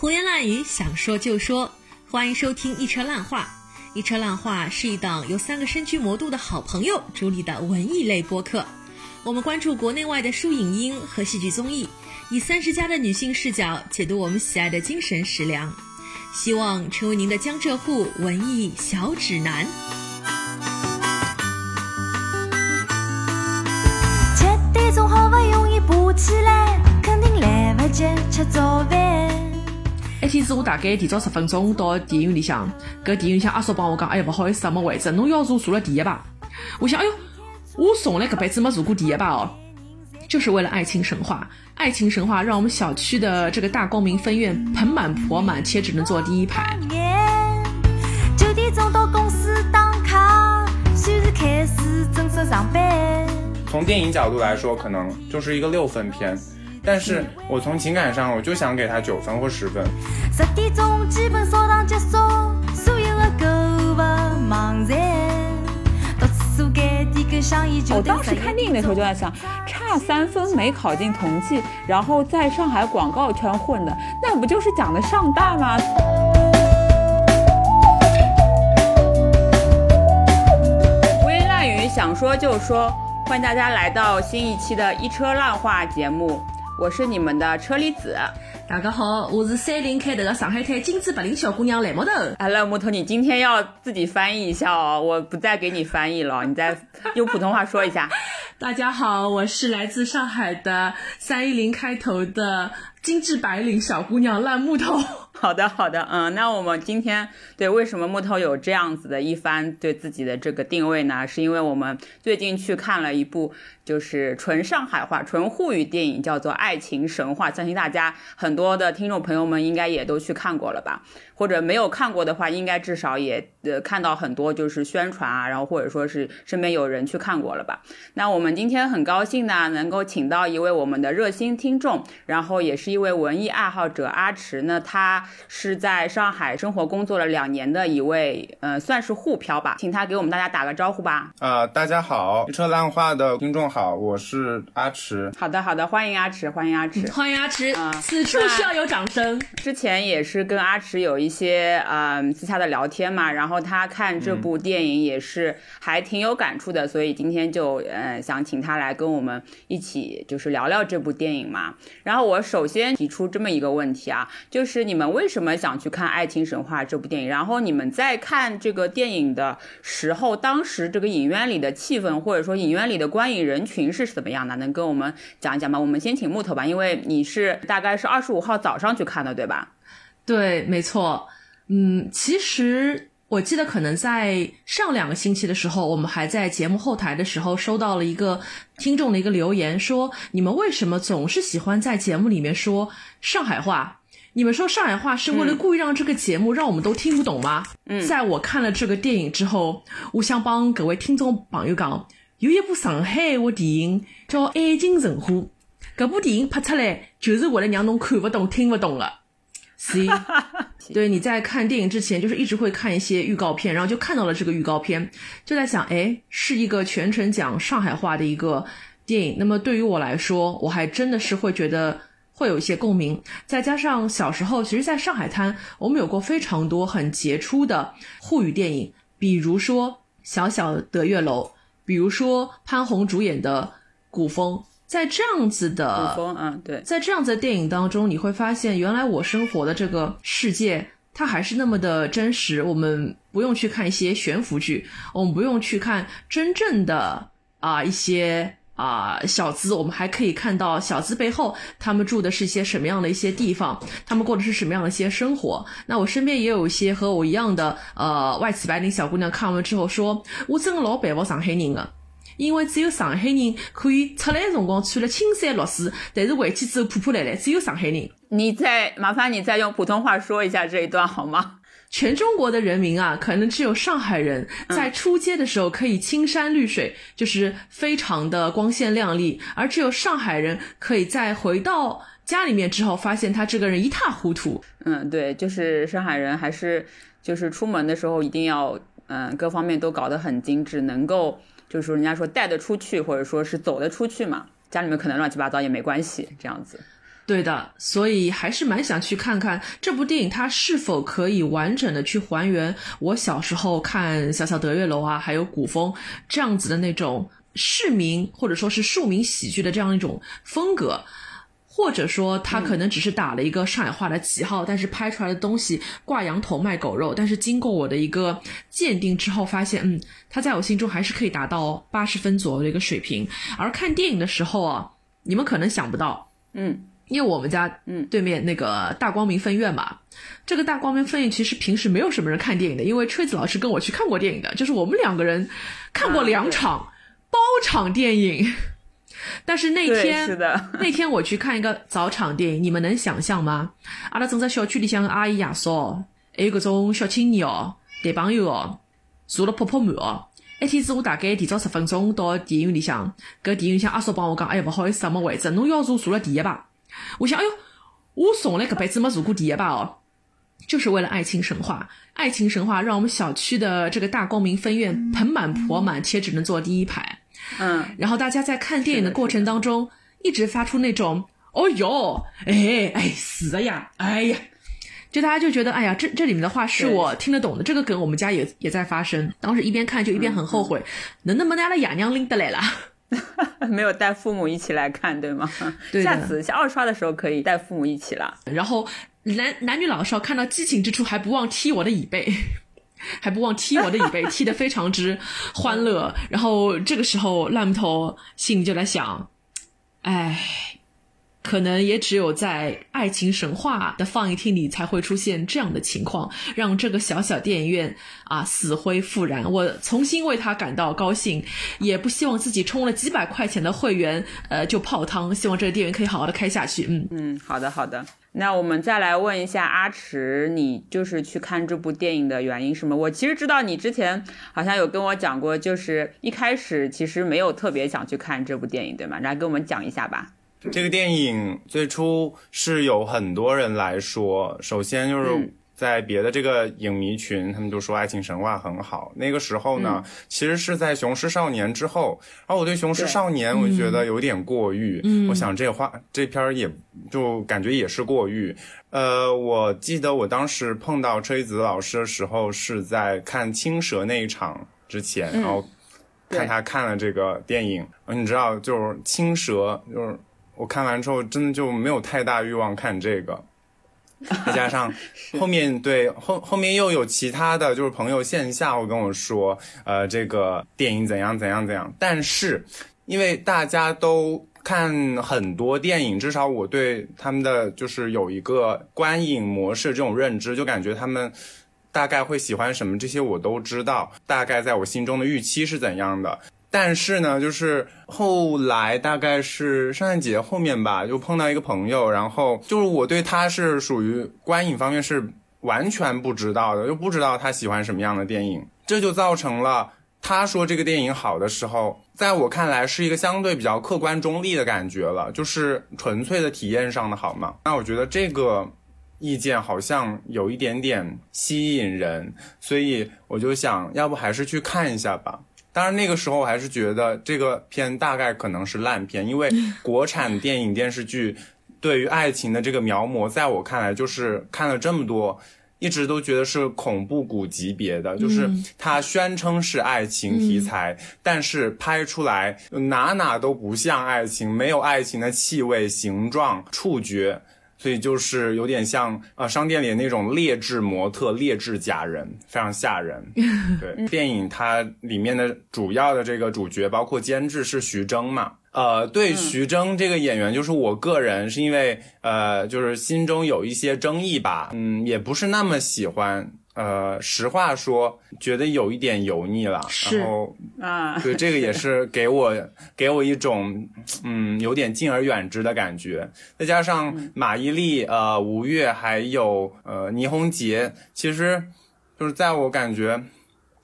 胡言乱语，想说就说，欢迎收听一车烂话。一车烂话是一档由三个身居魔都的好朋友主理的文艺类播客。我们关注国内外的书影音和戏剧综艺，以三十加的女性视角解读我们喜爱的精神食粮，希望成为您的江浙沪文艺小指南。吃点总好不容易爬起来，肯定来不及吃早饭。一天子我大概提早十分钟到电影院里向，搿电影院向阿叔帮我讲，哎呀，勿好意思啊，没位置，侬要坐坐了第一排。我想，哎哟，我从来搿辈子没坐过第一排哦，就是为了《爱情神话》。《爱情神话》让我们小区的这个大光明分院盆满钵满，且只能坐第一排。九点钟到公司打卡，算是开始正式上班。从电影角度来说，可能就是一个六分片。但是我从情感上，我就想给他九分或十分。十点钟基本扫荡结束，所有的购物网站，到厕所该点根香烟就我当时看电影的时候就在想，差三分没考进同济，然后在上海广告圈混的，那不就是讲的上大吗？胡言乱语，想说就说，欢迎大家来到新一期的一车烂话节目。我是你们的车厘子，大家好，我是三零开头的上海滩金枝白领小姑娘蓝木头。哎，蓝木头，你今天要自己翻译一下哦，我不再给你翻译了，你再用普通话说一下。大家好，我是来自上海的三一零开头的精致白领小姑娘烂木头。好的，好的，嗯，那我们今天对为什么木头有这样子的一番对自己的这个定位呢？是因为我们最近去看了一部就是纯上海话、纯沪语电影，叫做《爱情神话》，相信大家很多的听众朋友们应该也都去看过了吧？或者没有看过的话，应该至少也呃看到很多就是宣传啊，然后或者说是身边有人去看过了吧？那我们今天很高兴呢，能够请到一位我们的热心听众，然后也是一位文艺爱好者阿池呢，他。是在上海生活工作了两年的一位，呃，算是沪漂吧，请他给我们大家打个招呼吧。啊，大家好，一车烂话的听众好，我是阿池。好的，好的，欢迎阿池，欢迎阿池，欢迎阿池。啊，此处需要有掌声。之前也是跟阿池有一些呃私下的聊天嘛，然后他看这部电影也是还挺有感触的，所以今天就呃想请他来跟我们一起就是聊聊这部电影嘛。然后我首先先提出这么一个问题啊，就是你们为什么想去看《爱情神话》这部电影？然后你们在看这个电影的时候，当时这个影院里的气氛，或者说影院里的观影人群是怎么样的？能跟我们讲一讲吗？我们先请木头吧，因为你是大概是二十五号早上去看的，对吧？对，没错。嗯，其实我记得可能在上两个星期的时候，我们还在节目后台的时候收到了一个听众的一个留言，说你们为什么总是喜欢在节目里面说上海话？你们说上海话是为了故意让这个节目让我们都听不懂吗？嗯，在我看了这个电影之后，我想帮各位听众朋友讲，有一部上海话电影叫《爱情神话》，这部电影拍出来就是为了让侬看不懂、听不懂了。C，对，你在看电影之前就是一直会看一些预告片，然后就看到了这个预告片，就在想，哎，是一个全程讲上海话的一个电影。那么对于我来说，我还真的是会觉得。会有一些共鸣，再加上小时候，其实，在上海滩，我们有过非常多很杰出的沪语电影，比如说《小小的月楼》，比如说潘虹主演的《古风》。在这样子的古风，啊，对，在这样子的电影当中，你会发现，原来我生活的这个世界，它还是那么的真实。我们不用去看一些悬浮剧，我们不用去看真正的啊一些。啊，小资，我们还可以看到小资背后他们住的是一些什么样的一些地方，他们过的是什么样的一些生活。那我身边也有一些和我一样的呃外企白领小姑娘，看完之后说，我真的老佩服上海人的，因为只有上海人可以出来辰光穿了青山绿水，但是回去之后破破烂烂，只有上海人。你再麻烦你再用普通话说一下这一段好吗？全中国的人民啊，可能只有上海人在出街的时候可以青山绿水，就是非常的光鲜亮丽；而只有上海人可以在回到家里面之后，发现他这个人一塌糊涂。嗯，对，就是上海人还是就是出门的时候一定要嗯各方面都搞得很精致，能够就是说人家说带得出去，或者说是走得出去嘛，家里面可能乱七八糟也没关系，这样子。对的，所以还是蛮想去看看这部电影，它是否可以完整的去还原我小时候看《小小德月楼》啊，还有古风这样子的那种市民或者说是庶民喜剧的这样一种风格。或者说他可能只是打了一个上海话的旗号，但是拍出来的东西挂羊头卖狗肉。但是经过我的一个鉴定之后，发现，嗯，他在我心中还是可以达到八十分左右的一个水平。而看电影的时候啊，你们可能想不到，嗯，因为我们家嗯对面那个大光明分院嘛，这个大光明分院其实平时没有什么人看电影的，因为吹子老师跟我去看过电影的，就是我们两个人看过两场包场电影。但是那天，是的，那天我去看一个早场电影，你们能想象吗？阿拉正在小区里向阿姨爷嫂，还有各种小青年哦、谈朋友哦，坐了泡泡满哦。一天子我大概提早十分钟到电影院里向，搿电影院向阿叔帮我讲，哎呀，不好意思，没位置，侬要坐坐了第一排。我想，哎哟，我从来搿辈子没坐过第一排哦，就是为了《爱情神话》。《爱情神话》让我们小区的这个大光明分院盆满钵满，且只能坐第一排。嗯，然后大家在看电影的过程当中，一直发出那种“哦哟，哎哎，死了呀，哎呀”，就大家就觉得，哎呀，这这里面的话是我听得懂的，这个梗我们家也也在发生。当时一边看就一边很后悔，能那么拿了哑娘拎得来了，没有带父母一起来看，对吗？对下次下二刷的时候可以带父母一起了。然后男男女老少看到激情之处，还不忘踢我的椅背。还不忘踢我的椅背，踢得非常之欢乐。然后这个时候，烂木头心里就在想：哎，可能也只有在《爱情神话》的放映厅里才会出现这样的情况，让这个小小电影院啊死灰复燃。我重新为他感到高兴，也不希望自己充了几百块钱的会员，呃，就泡汤。希望这个电影可以好好的开下去。嗯嗯，好的好的。那我们再来问一下阿池，你就是去看这部电影的原因是什么？我其实知道你之前好像有跟我讲过，就是一开始其实没有特别想去看这部电影，对吗？来跟我们讲一下吧。这个电影最初是有很多人来说，首先就是在别的这个影迷群，他们就说《爱情神话》很好。那个时候呢，其实是在《雄狮少年》之后，然后我对《雄狮少年》我觉得有点过誉，我想这话这片儿也就感觉也是过誉。呃，我记得我当时碰到车厘子老师的时候，是在看《青蛇》那一场之前，然后看他看了这个电影，你知道，就是《青蛇》就是。我看完之后，真的就没有太大欲望看这个，再加上后面对后后面又有其他的就是朋友线下会跟我说，呃，这个电影怎样怎样怎样。但是因为大家都看很多电影，至少我对他们的就是有一个观影模式这种认知，就感觉他们大概会喜欢什么，这些我都知道，大概在我心中的预期是怎样的。但是呢，就是后来大概是圣诞节后面吧，就碰到一个朋友，然后就是我对他是属于观影方面是完全不知道的，又不知道他喜欢什么样的电影，这就造成了他说这个电影好的时候，在我看来是一个相对比较客观中立的感觉了，就是纯粹的体验上的好嘛。那我觉得这个意见好像有一点点吸引人，所以我就想要不还是去看一下吧。当然，那个时候我还是觉得这个片大概可能是烂片，因为国产电影电视剧对于爱情的这个描摹，在我看来就是看了这么多，一直都觉得是恐怖谷级别的，就是它宣称是爱情题材，但是拍出来哪哪都不像爱情，没有爱情的气味、形状、触觉。所以就是有点像呃商店里那种劣质模特、劣质假人，非常吓人。对，电影它里面的主要的这个主角，包括监制是徐峥嘛。呃，对徐峥这个演员，就是我个人是因为呃，就是心中有一些争议吧，嗯，也不是那么喜欢。呃，实话说，觉得有一点油腻了。然后啊，对，这个也是给我给我一种嗯有点敬而远之的感觉。再加上马伊琍、呃吴越还有呃倪虹洁，其实就是在我感觉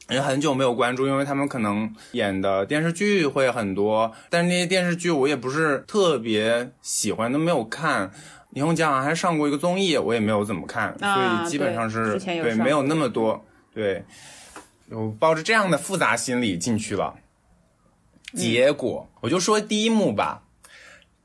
也很久没有关注，因为他们可能演的电视剧会很多，但是那些电视剧我也不是特别喜欢，都没有看。倪虹洁好像还上过一个综艺，我也没有怎么看，所以基本上是对没有那么多对，我抱着这样的复杂心理进去了。结果我就说第一幕吧，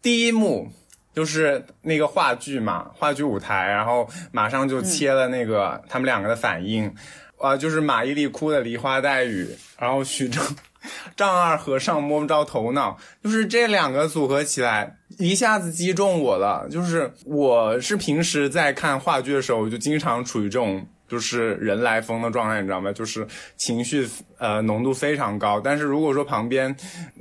第一幕就是那个话剧嘛，话剧舞台，然后马上就切了那个他们两个的反应，啊、就是马伊琍哭的梨花带雨，然后徐峥 丈二和尚摸不着头脑，就是这两个组合起来，一下子击中我了。就是我是平时在看话剧的时候，就经常处于这种就是人来疯的状态，你知道吗？就是情绪呃浓度非常高。但是如果说旁边，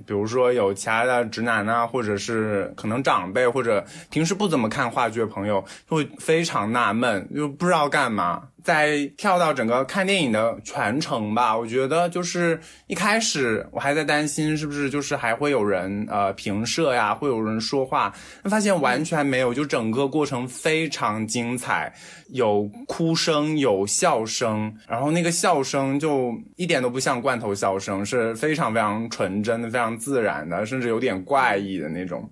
比如说有其他的直男啊，或者是可能长辈，或者平时不怎么看话剧的朋友，就会非常纳闷，就不知道干嘛。再跳到整个看电影的全程吧，我觉得就是一开始我还在担心是不是就是还会有人呃评射呀，会有人说话，发现完全没有，就整个过程非常精彩，有哭声，有笑声，然后那个笑声就一点都不像罐头笑声，是非常非常纯真的、非常自然的，甚至有点怪异的那种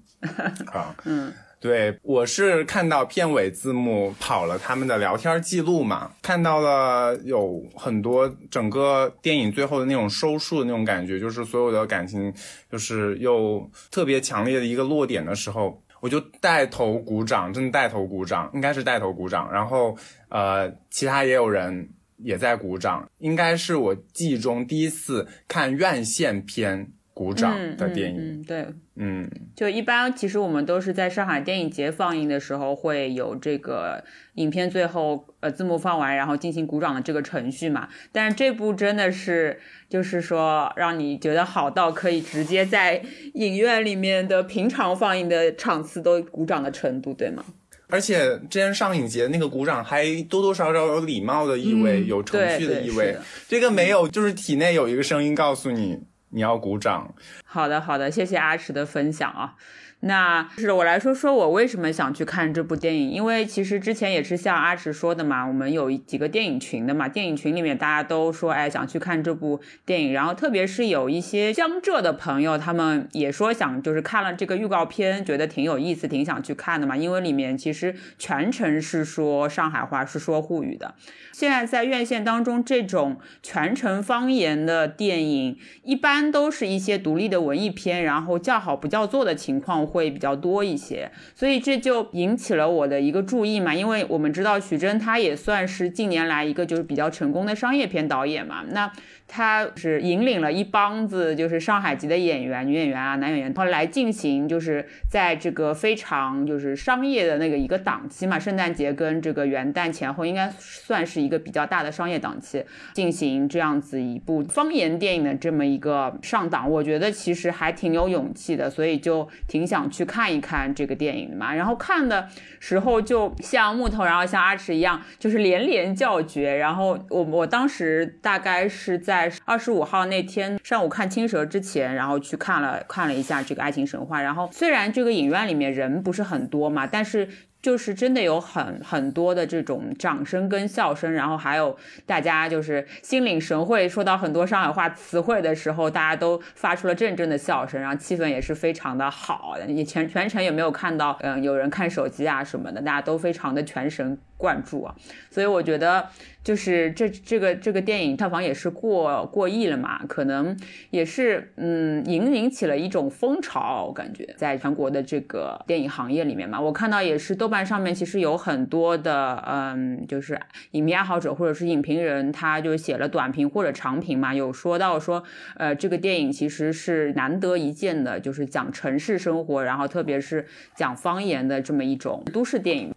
啊，嗯。对，我是看到片尾字幕跑了他们的聊天记录嘛，看到了有很多整个电影最后的那种收束的那种感觉，就是所有的感情就是又特别强烈的一个落点的时候，我就带头鼓掌，真的带头鼓掌，应该是带头鼓掌，然后呃，其他也有人也在鼓掌，应该是我记忆中第一次看院线片鼓掌的电影，嗯嗯嗯对，嗯就一般，其实我们都是在上海电影节放映的时候会有这个影片最后呃字幕放完，然后进行鼓掌的这个程序嘛。但是这部真的是就是说让你觉得好到可以直接在 影院里面的平常放映的场次都鼓掌的程度，对吗？而且之前上影节那个鼓掌还多多少少有礼貌的意味，嗯有程序对对意味。这个没有，就是体内有一个声音告诉你你要鼓掌。好的，好的，谢谢阿池的分享啊。那是我来说说我为什么想去看这部电影，因为其实之前也是像阿池说的嘛，我们有几个电影群的嘛，电影群里面大家都说，哎，想去看这部电影，然后特别是有一些江浙的朋友，他们也说想就是看了这个预告片，觉得挺有意思，挺想去看的嘛，因为里面其实全程是说上海话，是说沪语的。现在在院线当中，这种全程方言的电影，一般都是一些独立的文艺片，然后叫好不叫座的情况会比较多一些，所以这就引起了我的一个注意嘛。因为我们知道徐峥他也算是近年来一个就是比较成功的商业片导演嘛，那他是引领了一帮子就是上海籍的演员、女演员啊、男演员，然后来进行就是在这个非常就是商业的那个一个档期嘛，圣诞节跟这个元旦前后应该算是一个比较大的商业档期，进行这样子一部方言电影的这么一个上档，我觉得其实还挺有勇气的，所以就挺想去看一看这个电影的嘛。然后看的时候就像木头，然后像阿驰一样，就是连连叫绝。然后我我当时大概是在二十五号那天上午看《青蛇》之前，然后去看了看了一下这个《爱情神话》。然后虽然这个影院里面人不是很多嘛，但是。就是真的有很很多的这种掌声跟笑声，然后还有大家就是心领神会，说到很多上海话词汇的时候，大家都发出了阵阵的笑声，然后气氛也是非常的好。你全全程也没有看到，嗯，有人看手机啊什么的，大家都非常的全神贯注啊。所以我觉得，就是这这个这个电影票房也是过过亿了嘛，可能也是嗯引引起了一种风潮，我感觉在全国的这个电影行业里面嘛，我看到也是豆瓣上面其实有很多的嗯，就是影迷爱好者或者是影评人，他就写了短评或者长评嘛，有说到说呃这个电影其实是难得一见的，就是讲城市生活，然后特别是讲方言的这么一种都市电影。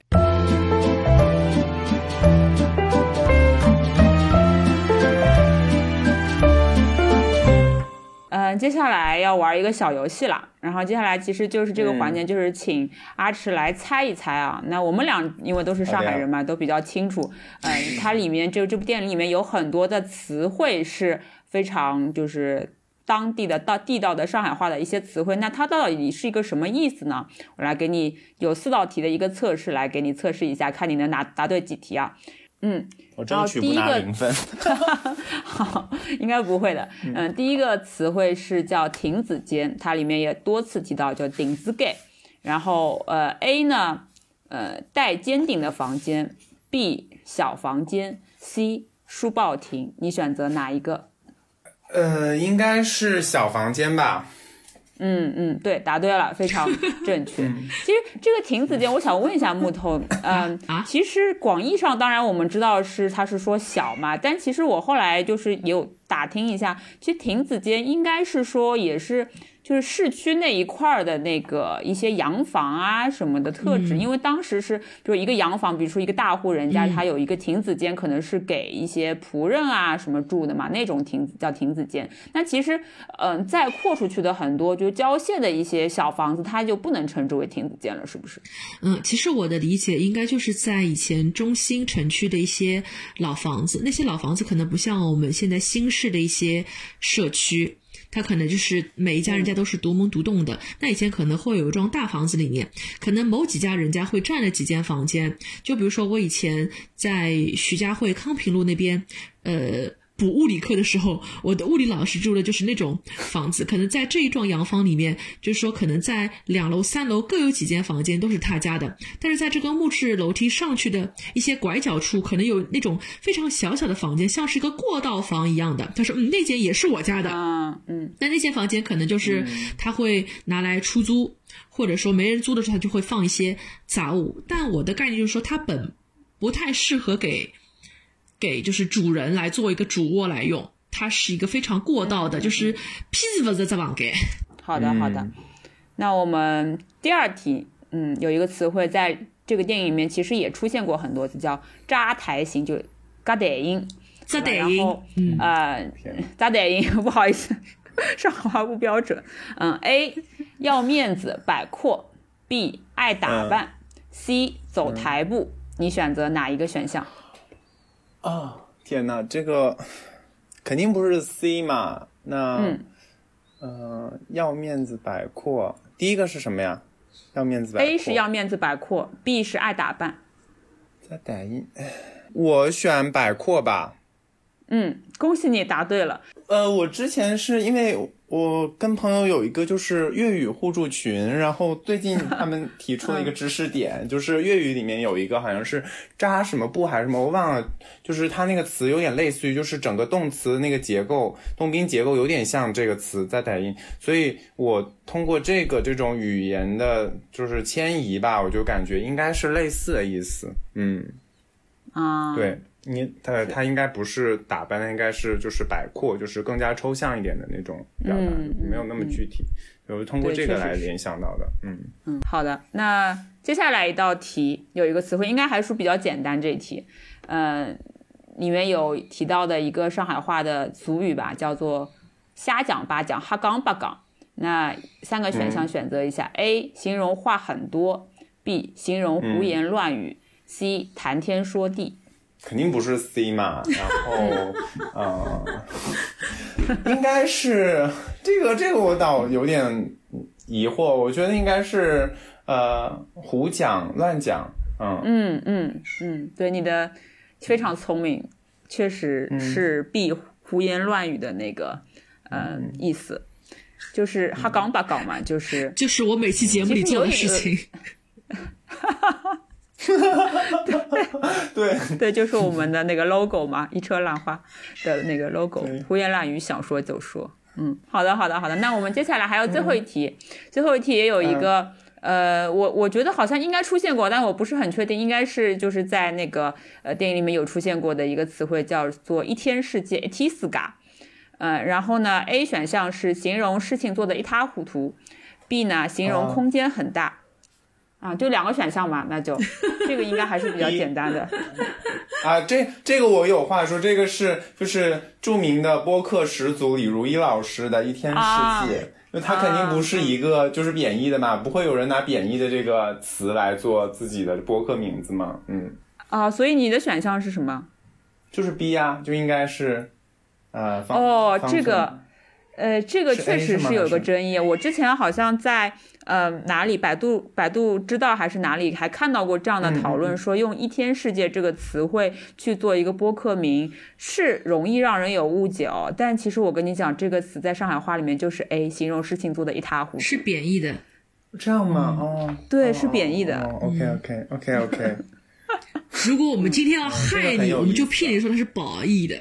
嗯，接下来要玩一个小游戏了。然后接下来其实就是这个环节，就是请阿池来猜一猜啊。那我们俩因为都是上海人嘛，都比较清楚。嗯，它里面就这部电影里面有很多的词汇是非常就是当地的到地道的上海话的一些词汇。那它到底是一个什么意思呢？我来给你有四道题的一个测试，来给你测试一下，看你能答答对几题啊。嗯，我争取不拿零分。好，应该不会的。嗯，第一个词汇是叫亭子间，它里面也多次提到叫顶子盖。然后呃，A 呢，呃，带尖顶的房间；B 小房间；C 书报亭。你选择哪一个？呃，应该是小房间吧。嗯嗯，对，答对了，非常 正确。其实这个亭子间，我想问一下木头，嗯、啊其实广义上，当然我们知道是它是说小嘛，但其实我后来就是也有打听一下，其实亭子间应该是说也是。就是市区那一块儿的那个一些洋房啊什么的特质，因为当时是比如一个洋房，比如说一个大户人家，他有一个亭子间，可能是给一些仆人啊什么住的嘛，那种亭子叫亭子间。那其实，嗯、再扩出去的很多就郊县的一些小房子，它就不能称之为亭子间了，是不是？嗯，其实我的理解应该就是在以前中心城区的一些老房子，那些老房子可能不像我们现在新式的一些社区。他可能就是每一家人家都是独门独栋的，那以前可能会有一幢大房子里面，可能某几家人家会占了几间房间。就比如说我以前在徐家汇康平路那边，呃。补物理课的时候，我的物理老师住的就是那种房子，可能在这一幢洋房里面，就是说可能在两楼、三楼各有几间房间都是他家的，但是在这个木质楼梯上去的一些拐角处，可能有那种非常小小的房间，像是一个过道房一样的。他说，嗯，那间也是我家的，嗯嗯那那间房间可能就是他会拿来出租，或者说没人租的时候，他就会放一些杂物。但我的概念就是说，它本不太适合给给就是主人来做一个主卧来用，它是一个非常过道的，就是屁子不是这房间。好的好的。那我们第二题，嗯，有一个词汇在这个电影里面其实也出现过很多次，叫扎台型，就嘎台音。扎得音然后，嗯呃天，扎台音，不好意思，上海话不标准。嗯，A 要面子摆阔，B 爱打扮、c 走台步。你选择哪一个选项？啊，天哪，这个肯定不是 C 嘛？那嗯呃，要面子摆阔，第一个是什么呀？要面子摆阔 A 是要面子摆阔，B 是爱打扮。再打印，我选摆阔吧。嗯，恭喜你答对了。呃，我之前是因为我跟朋友有一个就是粤语互助群，然后最近 他们提出了一个知识点，就是粤语里面有一个好像是扎什么布还是什么，我忘了，就是它那个词有点类似于就是整个动词那个结构，动宾结构有点像这个词在打音，所以我通过这个这种语言的就是迁移吧，我就感觉应该是类似的意思，嗯。啊、对你，它它应该不是打扮，的应该是就是摆阔，就是更加抽象一点的那种表达，嗯嗯没有那么具体。我是通过这个来联想到的，嗯，嗯，好的。那接下来一道题有一个词汇，应该还是比较简单。这一题，呃，里面有提到的一个上海话的俗语吧，叫做“瞎讲八讲，哈杠八杠”。那三个选项选择一下、a 形容话很多，B 形容胡言乱语、c 谈天说地。肯定不是 C 嘛。然后，呃，应该是这个这个我倒有点疑惑，我觉得应该是呃胡讲乱讲，嗯嗯嗯嗯，对，你的非常聪明，确实是 B 胡言乱语的那个呃意思，就是哈杠八杠嘛，就是就是我每期节目里做的事情。对，对，就是我们的那个 logo 嘛，一车浪花的那个 logo，对胡言乱语，想说就说。嗯，好的，好的，好的。那我们接下来还有最后一题，最后一题也有一个，呃，我我觉得好像应该出现过，但我不是很确定，应该是就是在那个呃电影里面有出现过的一个词汇，叫做一天世界 t i s g a 呃，然后呢，A 选项是形容事情做的一塌糊涂，B 呢形容啊空间很大。啊，就两个选项嘛，那就 这个应该还是比较简单的。啊，这这个我有话说，这个是就是著名的播客始祖李如一老师的一天世啊界，因为他肯定不是一个就是贬义的嘛，不会有人拿贬义的这个词来做自己的播客名字嘛，嗯，啊，所以你的选项是什么？就是 B 呀、就应该是呃方哦方这个呃，这个确实是有一个争议。我之前好像在呃哪里，百度百度知道还是哪里，还看到过这样的讨嗯论，说用“一天世界”这个词汇去做一个播客名，是容易让人有误解哦。但其实我跟你讲，这个词在上海话里面就是 A，形容事情做的一塌糊涂。是贬义的，这样吗？哦，对哦是贬义的哦、OK OK OK OK，如果我们今天要害你，我们就骗你说它是褒义的。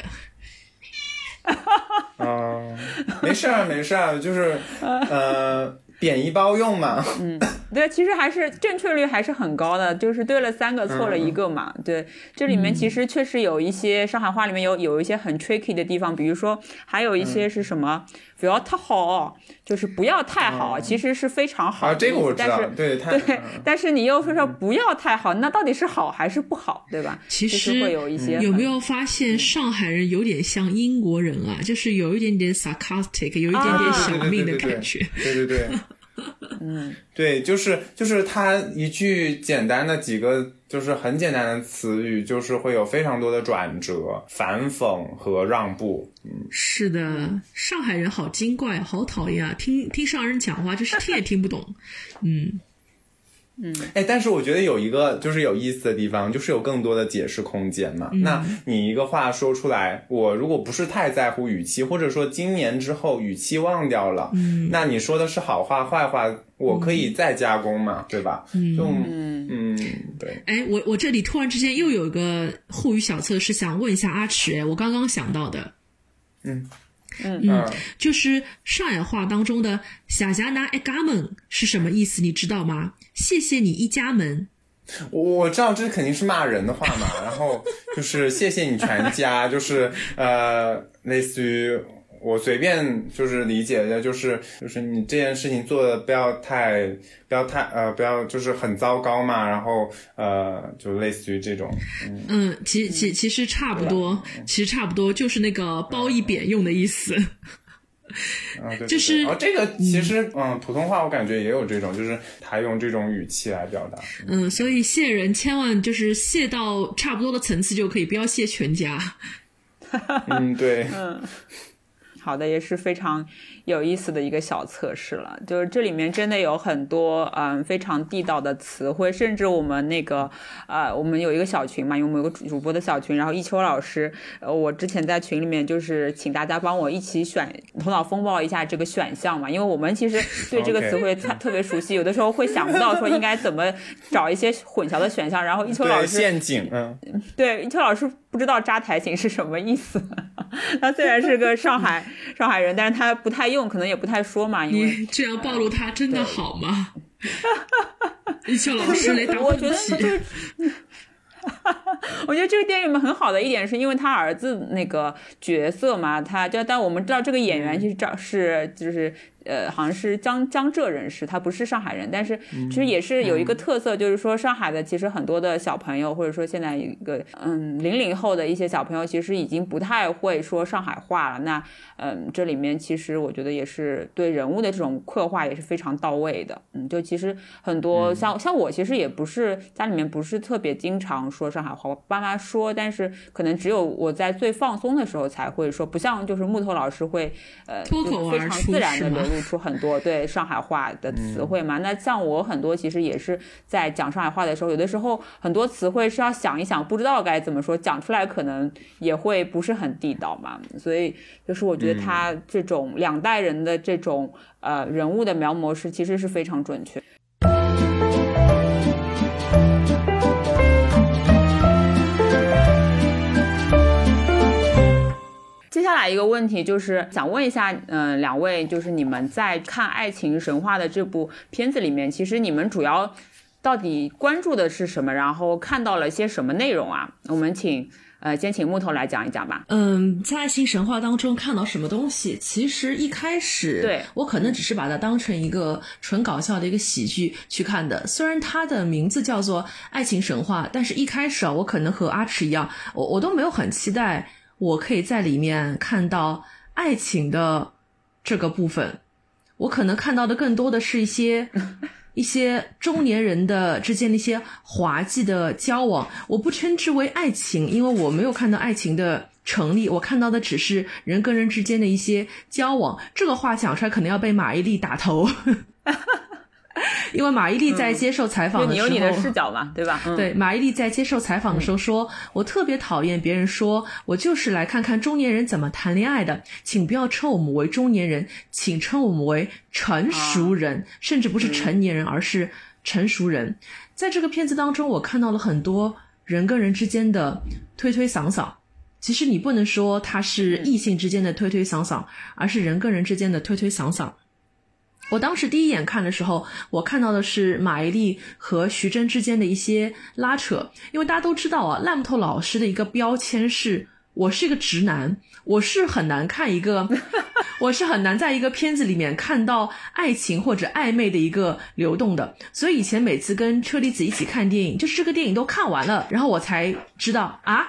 哦，没事儿没事儿，就是 呃贬一包用嘛。嗯对，其实还是正确率还是很高的，就是对了三个，错了一个嘛。对，这里面其实确实有一些上海话里面有有一些很 tricky 的地方，比如说还有一些是什么不要太好，就是不要太好，其实是非常好啊，的意思。这个我知道但是，对，太对，但是你又说说不要太好，那到底是好还是不好，对吧？其实会有一些有没有发现上海人有点像英国人啊？就是有一点点 sarcastic，有一点点啊小命的对对对对感觉。对对对，嗯，对，就是就是他一句简单的几个，就是很简单的词语，就是会有非常多的转折、反讽和让步。嗯是的，上海人好精怪，好讨厌啊！听听上海人讲话，就是听也听不懂。嗯，哎，但是我觉得有一个就是有意思的地方，就是有更多的解释空间嘛。那你一个话说出来，我如果不是太在乎语气，或者说今年之后语气忘掉了，嗯，那你说的是好话坏话，我可以再加工嘛，对吧？嗯，就嗯。对，哎，我我这里突然之间又有一个沪语小测试，想问一下阿池，哎，我刚刚想到的，嗯。嗯。嗯，就是上海话当中的“小家拿一家门”是什么意思？你知道吗？谢谢你一家门。我我知道这肯定是骂人的话嘛，然后就是谢谢你全家，就是呃，类似于我随便就是理解的，就是就是你这件事情做的不要太不要太呃不要就是很糟糕嘛，然后呃就类似于这种，嗯，嗯，其其其实差不多，其实差不多就是那个褒义贬用的意思。啊对对对。就是哦这个其实嗯普通话我感觉也有这种，就是他用这种语气来表达，嗯，所以谢人千万就是谢到差不多的层次就可以，不要谢全家。嗯对，嗯。好的，也是非常有意思的一个小测试了。就是这里面真的有很多嗯非常地道的词汇，甚至我们那个呃我们有一个小群嘛，因为我们有个主主播的小群，然后一秋老师，呃我之前在群里面就是请大家帮我一起选头脑风暴一下这个选项嘛，因为我们其实对这个 词汇特特别熟悉，有的时候会想不到说应该怎么找一些混淆的选项，然后一秋老对师陷阱，嗯。对，邱老师不知道扎台型是什么意思。他虽然是个上海 上海人，但是他不太用，可能也不太说嘛，因为你这样暴露他真的好吗？一笑老师来打喷我觉得。我觉得这个电影里面很好的一点，是因为他儿子那个角色嘛，他就但我们知道这个演员其实找是就是呃，好像是江江浙人士，他不是上海人，但是其实也是有一个特色，就是说上海的其实很多的小朋友，或者说现在一个嗯零零后的一些小朋友，其实已经不太会说上海话了。那嗯，这里面其实我觉得也是对人物的这种刻画也是非常到位的。嗯，就其实很多像像我其实也不是家里面不是特别经常说上海话，我爸妈说，但是可能只有我在最放松的时候才会说，不像就是木头老师会呃脱口就非常而出自然的流露出很多对上海话的词汇嘛。那像我很多其实也是在讲上海话的时候，有的时候很多词汇是要想一想，不知道该怎么说，讲出来可能也会不是很地道嘛。所以就是我觉得他这种两代人的这种呃人物的描摹是其实是非常准确。接下来一个问题就是想问一下，嗯、两位就是你们在看《爱情神话》的这部片子里面，其实你们主要到底关注的是什么？然后看到了些什么内容啊？我们请呃，先请木头来讲一讲吧。嗯，在爱情神话当中看到什么东西？其实一开始，对我可能只是把它当成一个纯搞笑的一个喜剧去看的。虽然它的名字叫做《爱情神话》，但是一开始啊，我可能和阿池一样，我我都没有很期待我可以在里面看到爱情的这个部分。我可能看到的更多的是一些 一些中年人的之间的一些滑稽的交往，我不称之为爱情，因为我没有看到爱情的成立，我看到的只是人跟人之间的一些交往。这个话讲出来可能要被马伊琍打头，因为马伊琍在接受采访的时候，你有你的视角嘛，对吧？嗯、对，马伊琍在接受采访的时候说：“我特别讨厌别人说我就是来看看中年人怎么谈恋爱的，请不要称我们为中年人，请称我们为成熟人，甚至不是成年人，而是成熟人。”在这个片子当中，我看到了很多人跟人之间的推推搡搡，其实你不能说它是异性之间的推推搡搡，而是人跟人之间的推推搡搡。我当时第一眼看的时候，我看到的是马伊琍和徐峥之间的一些拉扯，因为大家都知道啊，烂木头老师的一个标签是我是一个直男，我是很难看一个，我是很难在一个片子里面看到爱情或者暧昧的一个流动的，所以以前每次跟车厘子一起看电影，就是这个电影都看完了，然后我才知道啊，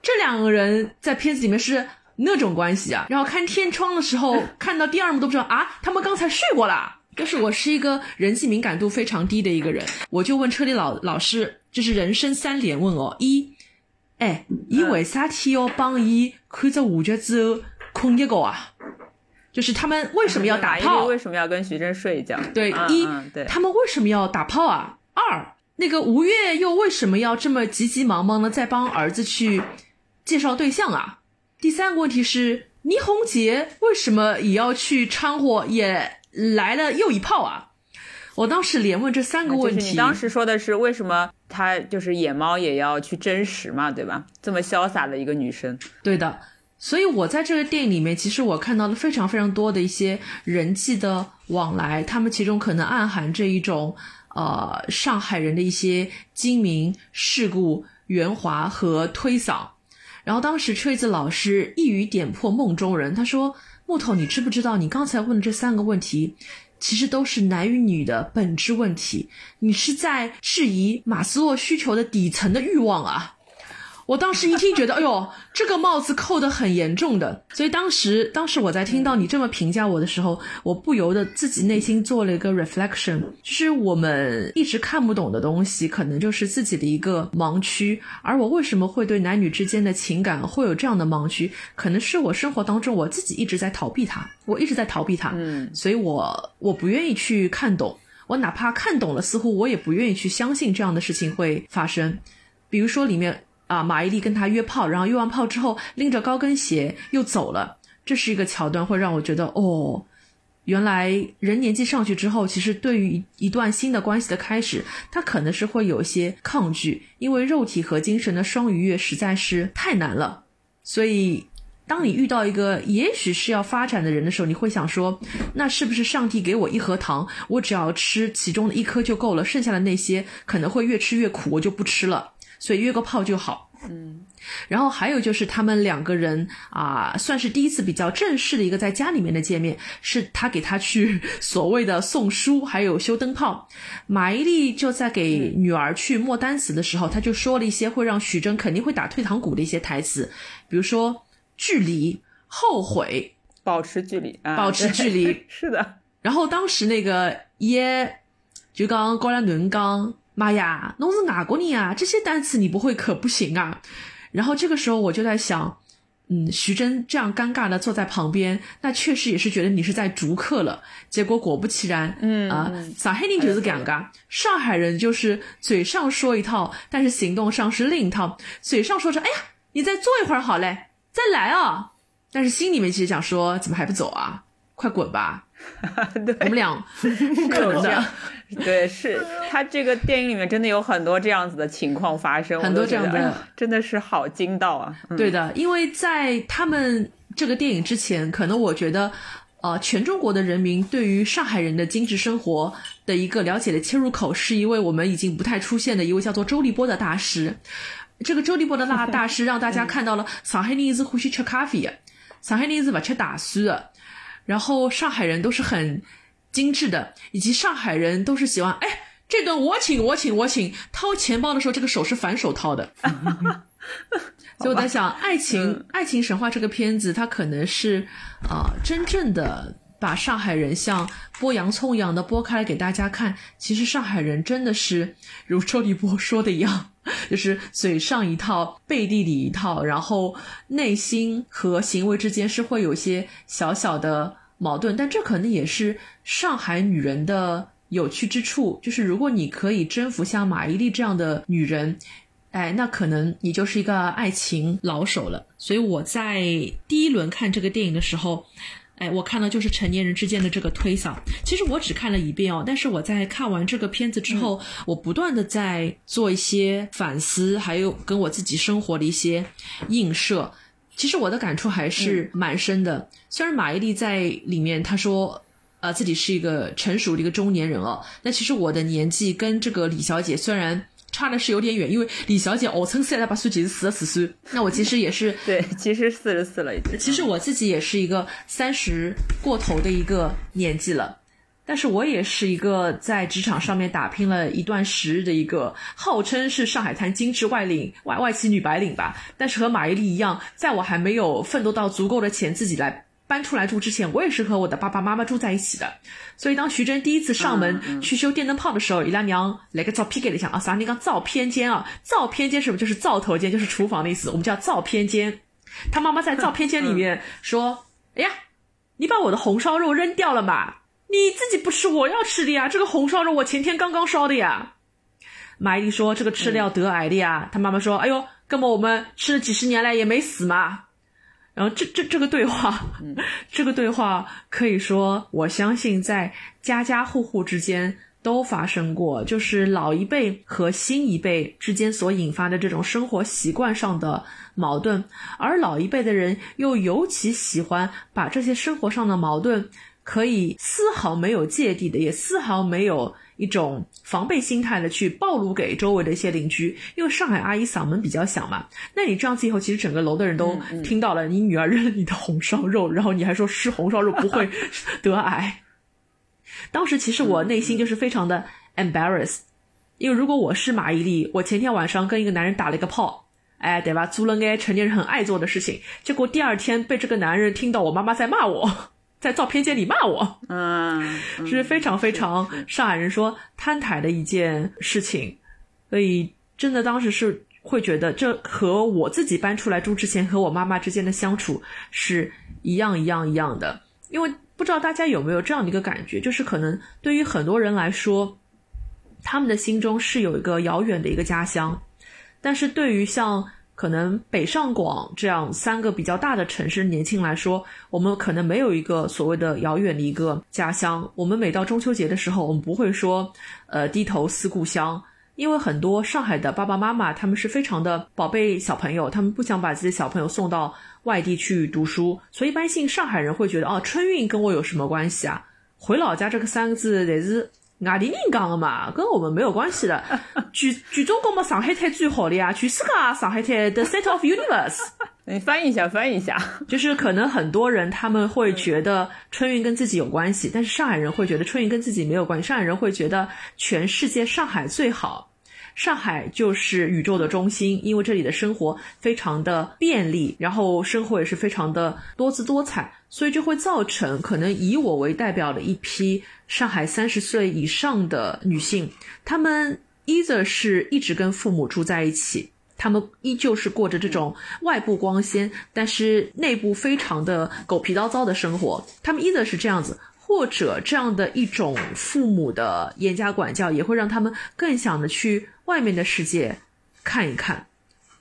这两个人在片子里面是。那种关系啊，然后看天窗的时候，看到第二幕都不知道啊，他们刚才睡过啦。就是我是一个人际敏感度非常低的一个人，我就问车里老老师，就是人生三连问哦：一，哎，伊为啥体要帮伊看着五角之后困一个啊？就是他们为什么要打炮？为什么要跟徐峥睡一觉？对，一，对，他们为什么要打炮啊？二，那个吴越又为什么要这么急急忙忙的在帮儿子去介绍对象啊？第三个问题是，倪虹洁为什么也要去掺和，也来了又一炮啊？我当时连问这三个问题。你当时说的是为什么她就是野猫也要去真实嘛，对吧？这么潇洒的一个女生。对的，所以我在这个电影里面，其实我看到了非常非常多的一些人际的往来，他们其中可能暗含着一种呃上海人的一些精明、世故、圆滑和推搡。然后当时吹子老师一语点破梦中人，他说：“木头，你知不知道你刚才问的这三个问题，其实都是男与女的本质问题，你是在质疑马斯洛需求的底层的欲望啊。”我当时一听，觉得哎呦，这个帽子扣得很严重的。所以当时，当时我在听到你这么评价我的时候，我不由得自己内心做了一个 reflection，就是我们一直看不懂的东西，可能就是自己的一个盲区。而我为什么会对男女之间的情感会有这样的盲区，可能是我生活当中我自己一直在逃避它，我一直在逃避它。嗯，所以我我不愿意去看懂，我哪怕看懂了，似乎我也不愿意去相信这样的事情会发生。比如说里面。啊，马伊琍跟他约炮，然后约完炮之后拎着高跟鞋又走了，这是一个桥段，会让我觉得哦，原来人年纪上去之后，其实对于一段新的关系的开始，他可能是会有一些抗拒，因为肉体和精神的双愉悦实在是太难了。所以，当你遇到一个也许是要发展的人的时候，你会想说，那是不是上帝给我一盒糖，我只要吃其中的一颗就够了，剩下的那些可能会越吃越苦，我就不吃了。所以约个炮就好，嗯，然后还有就是他们两个人啊，算是第一次比较正式的一个在家里面的见面，是他给他去 所谓的送书，还有修灯泡。马伊琍就在给女儿去默单词的时候，他就说了一些会让许峥肯定会打退堂鼓的一些台词，比如说距离、后悔、保持距离、保持距离，是的。然后当时那个耶就刚高粱伦刚。妈呀，侬是外国人啊，这些单词你不会可不行啊。然后这个时候我就在想，嗯，徐峥这样尴尬的坐在旁边，那确实也是觉得你是在逐客了。结果果不其然，嗯啊，上海人就是尴尬，上海人就是嘴上说一套，但是行动上是另一套。嘴上说着，哎呀，你再坐一会儿好嘞，再来啊，但是心里面其实想说，怎么还不走啊？快滚吧！对，我们俩 不可能的。对，是他这个电影里面真的有很多这样子的情况发生，很多这样的，真的是好惊到啊！对的，因为在他们这个电影之前，可能我觉得，呃，全中国的人民对于上海人的精致生活的一个了解的切入口，是一位我们已经不太出现的一位叫做周立波的大师。这个周立波的大大师让大家 看到了上海人是欢喜吃咖啡的，上海人是不吃大蒜的，然后上海人都是很。精致的，以及上海人都是喜欢，哎，这顿我请，我请，我请。掏钱包的时候，这个手是反手掏的。所以我在想，《爱情爱情神话》这个片子，它可能是啊，真正的把上海人像剥洋葱一样的剥开来给大家看。其实上海人真的是如周立波说的一样，就是嘴上一套，背地里一套，然后内心和行为之间是会有些小小的。矛盾，但这可能也是上海女人的有趣之处。就是如果你可以征服像马伊琍这样的女人，哎，那可能你就是一个爱情老手了。所以我在第一轮看这个电影的时候，哎，我看到就是成年人之间的这个推搡。其实我只看了一遍哦，但是我在看完这个片子之后，我不断的在做一些反思，还有跟我自己生活的一些映射。其实我的感触还是蛮深的。虽然马伊琍在里面她说，呃，自己是一个成熟的一个中年人哦，那其实我的年纪跟这个李小姐虽然差的是有点远，因为李小姐号称三十八岁，其实四十四岁。那我其实也是，对，其实四十四了已经。其实我自己也是一个三十过头的一个年纪了。但是我也是一个在职场上面打拼了一段时日的一个，号称是上海滩精致外领外外企女白领吧。但是和马伊琍一样，在我还没有奋斗到足够的钱自己来搬出来住之前，我也是和我的爸爸妈妈住在一起的。所以当徐峥第一次上门去修电灯泡的时候，伊拉娘来个照片给了一下啊，啥那个照片间啊，照片间是不是就是灶头间，就是厨房的意思？我们叫照片间。他妈妈在照片间里面说：“哎呀，你把我的红烧肉扔掉了嘛？”你自己不吃，我要吃的呀！这个红烧肉我前天刚刚烧的呀。马伊琍说：“这个吃了要得癌的呀。”他妈妈说：“哎呦，根本我们吃了几十年来也没死嘛。”然后这这这个对话，这个对话可以说，我相信在家家户户之间都发生过，就是老一辈和新一辈之间所引发的这种生活习惯上的矛盾，而老一辈的人又尤其喜欢把这些生活上的矛盾。可以丝毫没有芥蒂的，也丝毫没有一种防备心态的去暴露给周围的一些邻居，因为上海阿姨嗓门比较响嘛。那你这样子以后，其实整个楼的人都听到了你女儿扔了你的红烧肉，然后你还说吃红烧肉不会得癌。当时其实我内心就是非常的 embarrassed，因为如果我是马伊琍，我前天晚上跟一个男人打了一个炮，哎，对吧？做了该成年人很爱做的事情，结果第二天被这个男人听到我妈妈在骂我。在照片间里骂我，嗯，是非常非常上海人说摊台的一件事情，所以真的当时是会觉得这和我自己搬出来住之前和我妈妈之间的相处是一样一样一样的，因为不知道大家有没有这样的一个感觉，就是可能对于很多人来说，他们的心中是有一个遥远的一个家乡，但是对于像。可能北上广这样三个比较大的城市，年轻来说，我们可能没有一个所谓的遥远的一个家乡。我们每到中秋节的时候，我们不会说，呃，低头思故乡，因为很多上海的爸爸妈妈他们是非常的宝贝小朋友，他们不想把自己的小朋友送到外地去读书，所以一般性上海人会觉得，哦，春运跟我有什么关系啊？回老家这个三个字得是。外地人讲的嘛，跟我们没有关系的。全全中国嘛，上海滩最好的呀，全世界上海滩 the center of universe。你翻译一下，翻译一下。就是可能很多人他们会觉得春运跟自己有关系，但是上海人会觉得春运跟自己没有关系。上海人会觉得全世界上海最好。上海就是宇宙的中心，因为这里的生活非常的便利，然后生活也是非常的多姿多彩，所以就会造成可能以我为代表的一批上海三十岁以上的女性，她们 either 是一直跟父母住在一起，她们依旧是过着这种外部光鲜，但是内部非常的狗皮叨糟的生活，她们 either 是这样子。或者这样的一种父母的严加管教，也会让他们更想的去外面的世界看一看，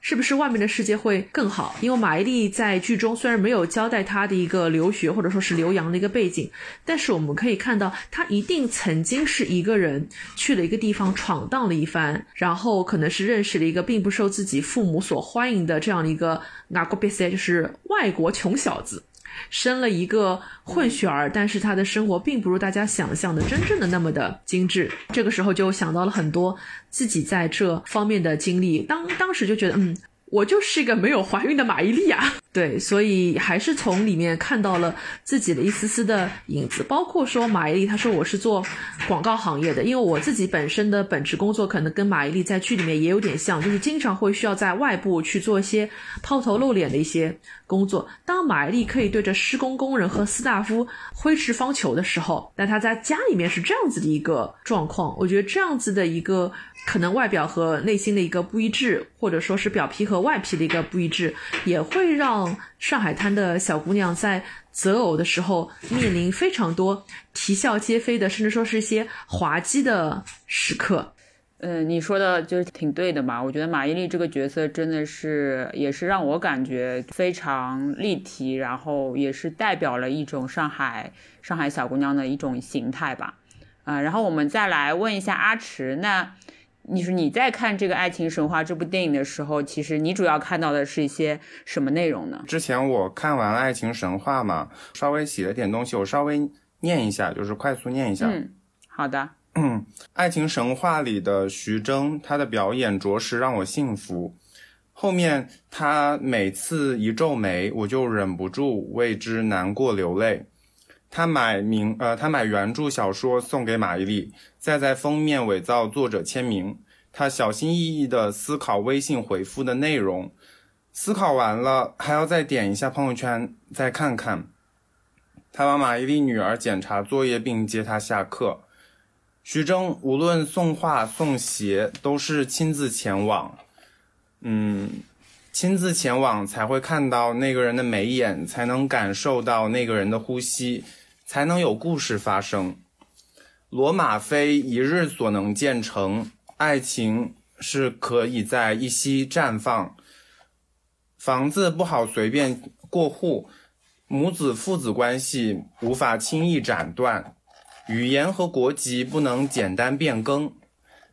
是不是外面的世界会更好？因为马伊琍在剧中虽然没有交代她的一个留学或者说是留洋的一个背景，但是我们可以看到，她一定曾经是一个人去了一个地方闯荡了一番，然后可能是认识了一个并不受自己父母所欢迎的这样的一个外国别塞，就是外国穷小子。生了一个混血儿，但是他的生活并不如大家想象的真正的那么的精致。这个时候就想到了很多自己在这方面的经历，当当时就觉得，嗯。我就是一个没有怀孕的马伊琍啊，对，所以还是从里面看到了自己的一丝丝的影子，包括说马伊琍，她说我是做广告行业的，因为我自己本身的本职工作可能跟马伊琍在剧里面也有点像，就是经常会需要在外部去做一些抛头露脸的一些工作。当马伊琍可以对着施工工人和斯大夫挥斥方遒的时候，那她在家里面是这样子的一个状况，我觉得这样子的一个。可能外表和内心的一个不一致，或者说是表皮和外皮的一个不一致，也会让上海滩的小姑娘在择偶的时候面临非常多啼笑皆非的，甚至说是一些滑稽的时刻。嗯，你说的就是挺对的嘛。我觉得马伊琍这个角色真的是，也是让我感觉非常立体，然后也是代表了一种上海上海小姑娘的一种形态吧。啊，然后我们再来问一下阿池，那。你说你在看这个《爱情神话》这部电影的时候，其实你主要看到的是一些什么内容呢？之前我看完了《爱情神话》嘛，稍微写了点东西，我稍微念一下，就是快速念一下。嗯，好的。《爱情神话》里的徐峥，他的表演着实让我信服。后面他每次一皱眉，我就忍不住为之难过流泪。他买名呃，他买原著小说送给马伊琍，再在封面伪造作者签名。他小心翼翼地思考微信回复的内容，思考完了还要再点一下朋友圈，再看看。他帮马伊琍女儿检查作业并接她下课。徐峥无论送画送鞋都是亲自前往，嗯，亲自前往才会看到那个人的眉眼，才能感受到那个人的呼吸。才能有故事发生。罗马非一日所能建成，爱情是可以在一夕绽放。房子不好随便过户，母子父子关系无法轻易斩断，语言和国籍不能简单变更。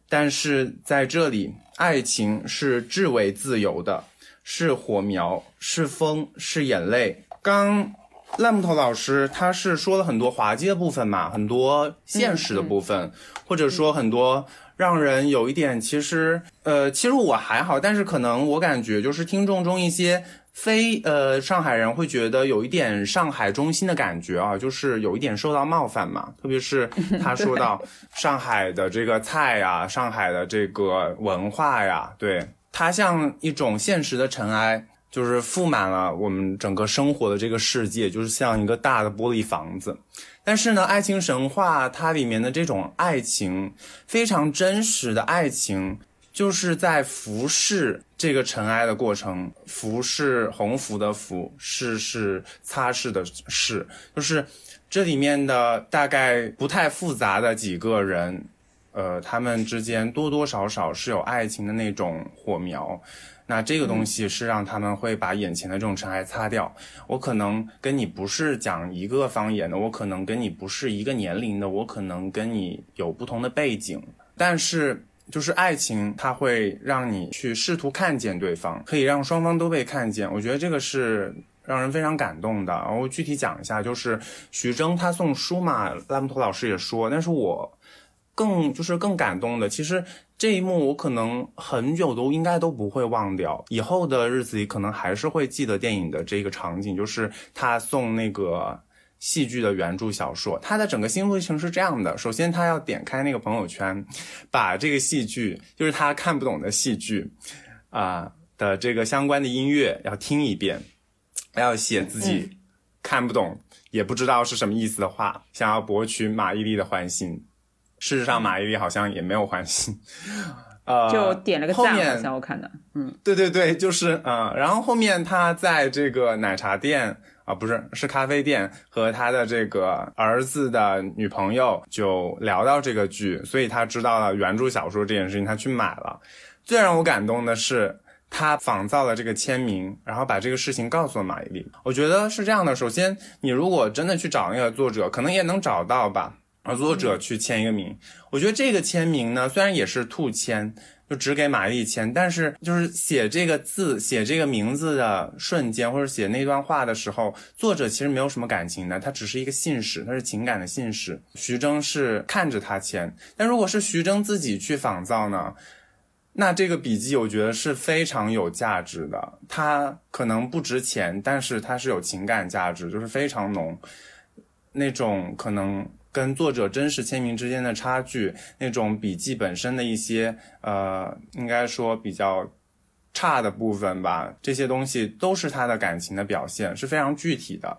但是在这里，爱情是至为自由的，是火苗，是风，是眼泪。刚。烂木头老师，他是说了很多滑稽的部分嘛，很多现实的部分，或者说很多让人有一点，其实，呃，其实我还好，但是可能我感觉就是听众中一些非呃上海人会觉得有一点上海中心的感觉啊，就是有一点受到冒犯嘛，特别是 他说到上海的这个菜呀，上海的这个文化呀，对它像一种现实的尘埃。就是覆满了我们整个生活的这个世界，就是像一个大的玻璃房子。但是呢，爱情神话它里面的这种爱情，非常真实的爱情，就是在服侍这个尘埃的过程，服侍鸿福的拂，拭是擦拭的拭，就是这里面的大概不太复杂的几个人，呃，他们之间多多少少是有爱情的那种火苗。那这个东西是让他们会把眼前的这种尘埃擦掉。我可能跟你不是讲一个方言的，我可能跟你不是一个年龄的，我可能跟你有不同的背景，但是就是爱情，它会让你去试图看见对方，可以让双方都被看见。我觉得这个是让人非常感动的。然后具体讲一下，就是徐峥他送书嘛，拉木托老师也说，但是我更就是更感动的，其实。这一幕我可能很久都应该都不会忘掉，以后的日子里可能还是会记得电影的这个场景，就是他送那个戏剧的原著小说。它的整个心路历程是这样的：首先，他要点开那个朋友圈，把这个戏剧，就是他看不懂的戏剧，啊的这个相关的音乐要听一遍，要写自己看不懂也不知道是什么意思的话，想要博取马伊琍的欢心。事实上，马伊琍好像也没有欢心，呃，就点了个赞，好像我看的，嗯，对对对，就是嗯，然后后面他在这个奶茶店啊，不是是咖啡店，和他的这个儿子的女朋友就聊到这个剧，所以他知道了原著小说这件事情，他去买了。最让我感动的是，他仿造了这个签名，然后把这个事情告诉了马伊琍。我觉得是这样的，首先，你如果真的去找那个作者，可能也能找到吧。而作者去签一个名，我觉得这个签名呢，虽然也是兔签，就只给玛丽签，但是就是写这个字、写这个名字的瞬间，或者写那段话的时候，作者其实没有什么感情的，他只是一个信使，他是情感的信使。徐峥是看着他签，但如果是徐峥自己去仿造呢，那这个笔记我觉得是非常有价值的。它可能不值钱，但是它是有情感价值，就是非常浓，那种可能。跟作者真实签名之间的差距，那种笔记本身的一些呃，应该说比较差的部分吧，这些东西都是他的感情的表现，是非常具体的。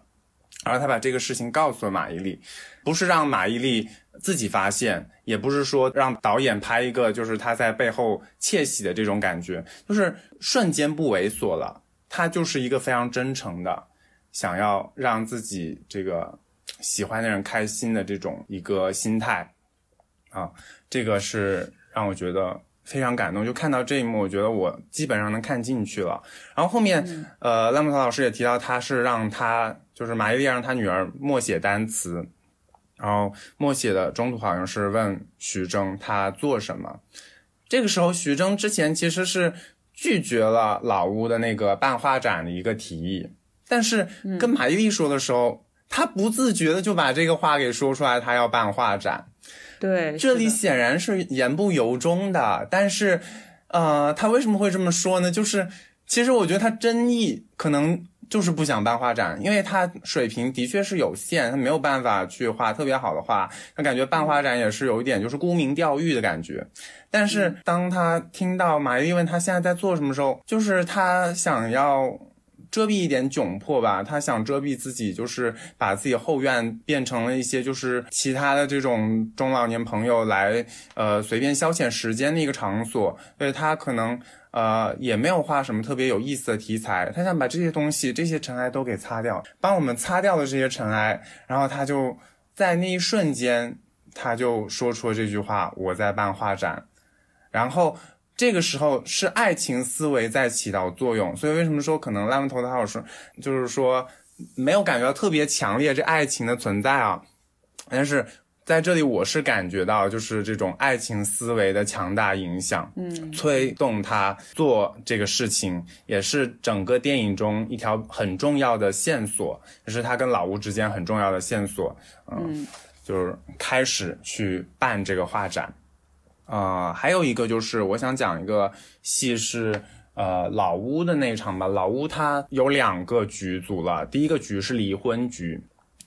而他把这个事情告诉了马伊琍，不是让马伊琍自己发现，也不是说让导演拍一个就是他在背后窃喜的这种感觉，就是瞬间不猥琐了，他就是一个非常真诚的，想要让自己这个。喜欢的人开心的这种一个心态，啊，这个是让我觉得非常感动。就看到这一幕，我觉得我基本上能看进去了。然后后面，呃，赖木头老师也提到，他是让他就是马伊琍让他女儿默写单词，然后默写的中途好像是问徐峥他做什么。这个时候徐峥之前其实是拒绝了老吴的那个办画展的一个提议，但是跟马伊琍说的时候，他不自觉的就把这个话给说出来，他要办画展。对，这里显然是言不由衷的，但是，呃，他为什么会这么说呢？就是其实我觉得他真意可能就是不想办画展，因为他水平的确是有限，他没有办法去画特别好的画，他感觉办画展也是有一点就是沽名钓誉的感觉。但是当他听到马伊琍问他现在在做什么时候，就是他想要。遮蔽一点窘迫吧，他想遮蔽自己，就是把自己后院变成了一些就是其他的这种中老年朋友来呃随便消遣时间的一个场所，所以他可能呃也没有画什么特别有意思的题材，他想把这些东西这些尘埃都给擦掉，帮我们擦掉了这些尘埃，然后他就在那一瞬间他就说出了这句话：我在办画展，然后。这个时候是爱情思维在起到作用，所以为什么说可能烂木头他老师就是说没有感觉到特别强烈这爱情的存在啊？但是在这里我是感觉到就是这种爱情思维的强大影响，嗯，推动他做这个事情，也是整个电影中一条很重要的线索，也是他跟老吴之间很重要的线索，嗯，就是开始去办这个画展。呃，还有一个就是我想讲一个戏是呃老屋的那场吧。老屋它有两个局组了，第一个局是离婚局。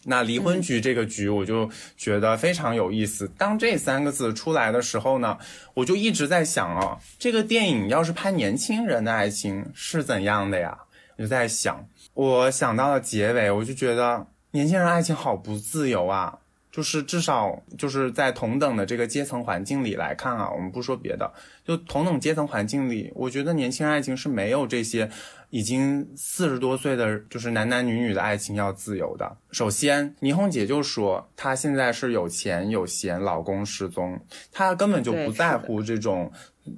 那离婚局这个局，我就觉得非常有意思。当这三个字出来的时候呢，我就一直在想啊，这个电影要是拍年轻人的爱情是怎样的呀？我就在想，我想到了结尾，我就觉得年轻人爱情好不自由啊。就是至少就是在同等的这个阶层环境里来看啊，我们不说别的，就同等阶层环境里，我觉得年轻人爱情是没有这些已经四十多岁的就是男男女女的爱情要自由的。首先，倪虹姐就说她现在是有钱有闲，老公失踪，她根本就不在乎这种。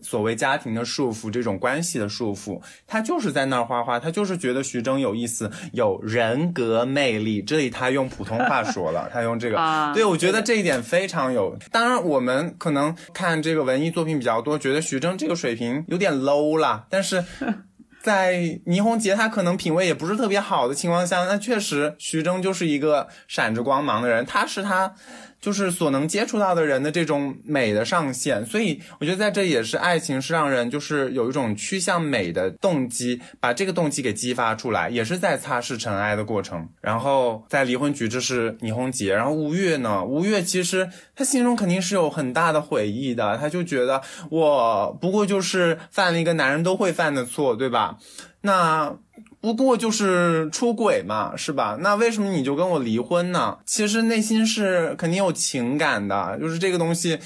所谓家庭的束缚，这种关系的束缚，他就是在那儿画画，他就是觉得徐峥有意思，有人格魅力。这里他用普通话 说了，他用这个，啊对我觉得这一点非常有。当然，我们可能看这个文艺作品比较多，觉得徐峥这个水平有点 low 了，但是。在倪虹洁她可能品味也不是特别好的情况下，那确实徐峥就是一个闪着光芒的人，他是他就是所能接触到的人的这种美的上限，所以我觉得在这也是爱情是让人就是有一种趋向美的动机，把这个动机给激发出来，也是在擦拭尘埃的过程。然后在离婚局，这是倪虹洁，然后吴越呢，吴越其实他心中肯定是有很大的悔意的，他就觉得我不过就是犯了一个男人都会犯的错，对吧？那不过就是出轨嘛，是吧？那为什么你就跟我离婚呢？其实内心是肯定有情感的，就是这个东西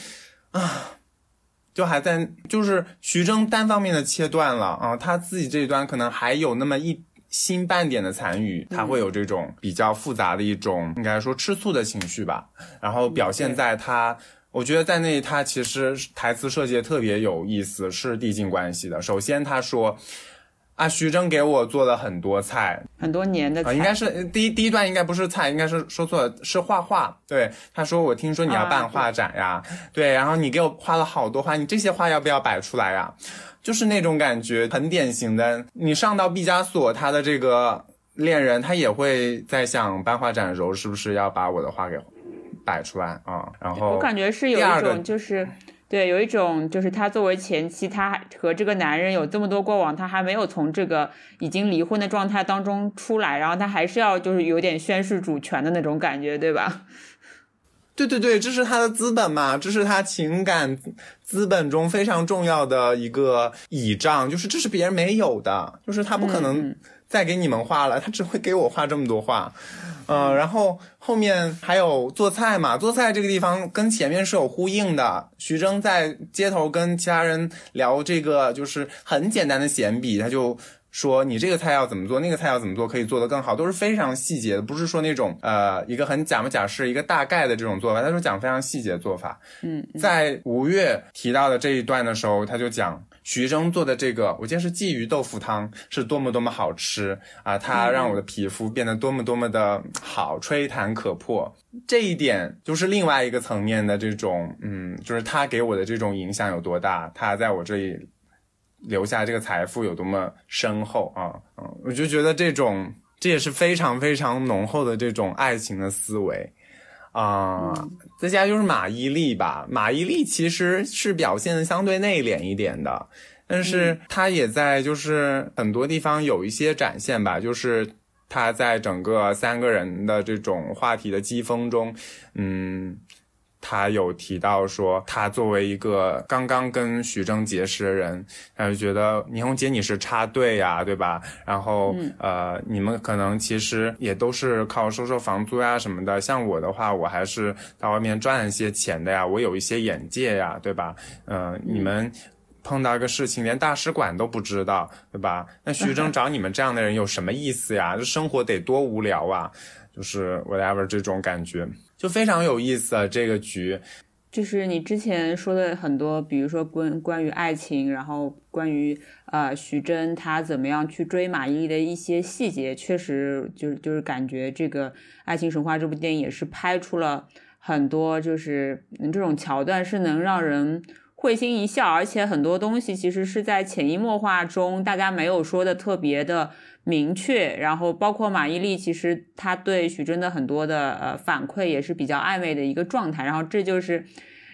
啊，就还在就是徐峥单方面的切断了啊，他自己这一端可能还有那么一星半点的残余，他会有这种比较复杂的一种应该说吃醋的情绪吧，然后表现在他。我觉得在那里，他其实台词设计特别有意思，是递进关系的。首先他说。啊，徐峥给我做了很多菜很多年的应该是呃第一第一段应该不是菜，应该是说错了，是画画。对，他说我听说你要办画展呀，对，然后你给我画了好多画，你这些画要不要摆出来呀？就是那种感觉，很典型的。你上到毕加索，他的这个恋人，他也会在想办画展的时候，是不是要把我的画给摆出来啊？然后我感觉是有一种就是。对，有一种就是他作为前妻，他和这个男人有这么多过往，他还没有从这个已经离婚的状态当中出来，然后他还是要就是有点宣示主权的那种感觉，对吧？对对对，这是他的资本嘛，这是他情感资本中非常重要的一个倚仗，就是这是别人没有的，就是他不可能再给你们画了，他只会给我画这么多画，嗯，然后后面还有做菜嘛，做菜这个地方跟前面是有呼应的。徐峥在街头跟其他人聊这个，就是很简单的闲笔，他就说你这个菜要怎么做，那个菜要怎么做，可以做得更好，都是非常细节的，不是说那种呃一个很假模假式一个大概的这种做法，他说讲非常细节的做法。嗯，在吴越提到的这一段的时候，他就讲徐峥做的这个，我记得是鲫鱼豆腐汤是多么多么好吃啊，它让我的皮肤变得多么多么的好，吹弹可破。这一点就是另外一个层面的这种，嗯，就是他给我的这种影响有多大，他在我这里。留下这个财富有多么深厚啊！嗯，我就觉得这种这也是非常非常浓厚的这种爱情的思维啊。再加就是马伊琍吧，马伊琍其实是表现的相对内敛一点的，但是她也在就是很多地方有一些展现吧，就是她在整个三个人的这种话题的激风中，嗯。他有提到说，他作为一个刚刚跟徐峥结识的人，他就觉得倪虹洁你是插队呀，对吧？然后呃，你们可能其实也都是靠收收房租呀什么的。像我的话，我还是到外面赚一些钱的呀，我有一些眼界呀，对吧？嗯，你们碰到一个事情，连大使馆都不知道，对吧？那徐峥找你们这样的人有什么意思呀？这生活得多无聊啊！就是 whatever 这种感觉。就非常有意思啊，这个局，就是你之前说的很多，比如说关关于爱情，然后关于呃徐峥他怎么样去追马伊琍的一些细节，确实就是就是感觉这个《爱情神话》这部电影也是拍出了很多，就是这种桥段是能让人会心一笑，而且很多东西其实是在潜移默化中，大家没有说的特别的。明确，然后包括马伊琍，其实她对徐峥的很多的呃反馈也是比较暧昧的一个状态，然后这就是，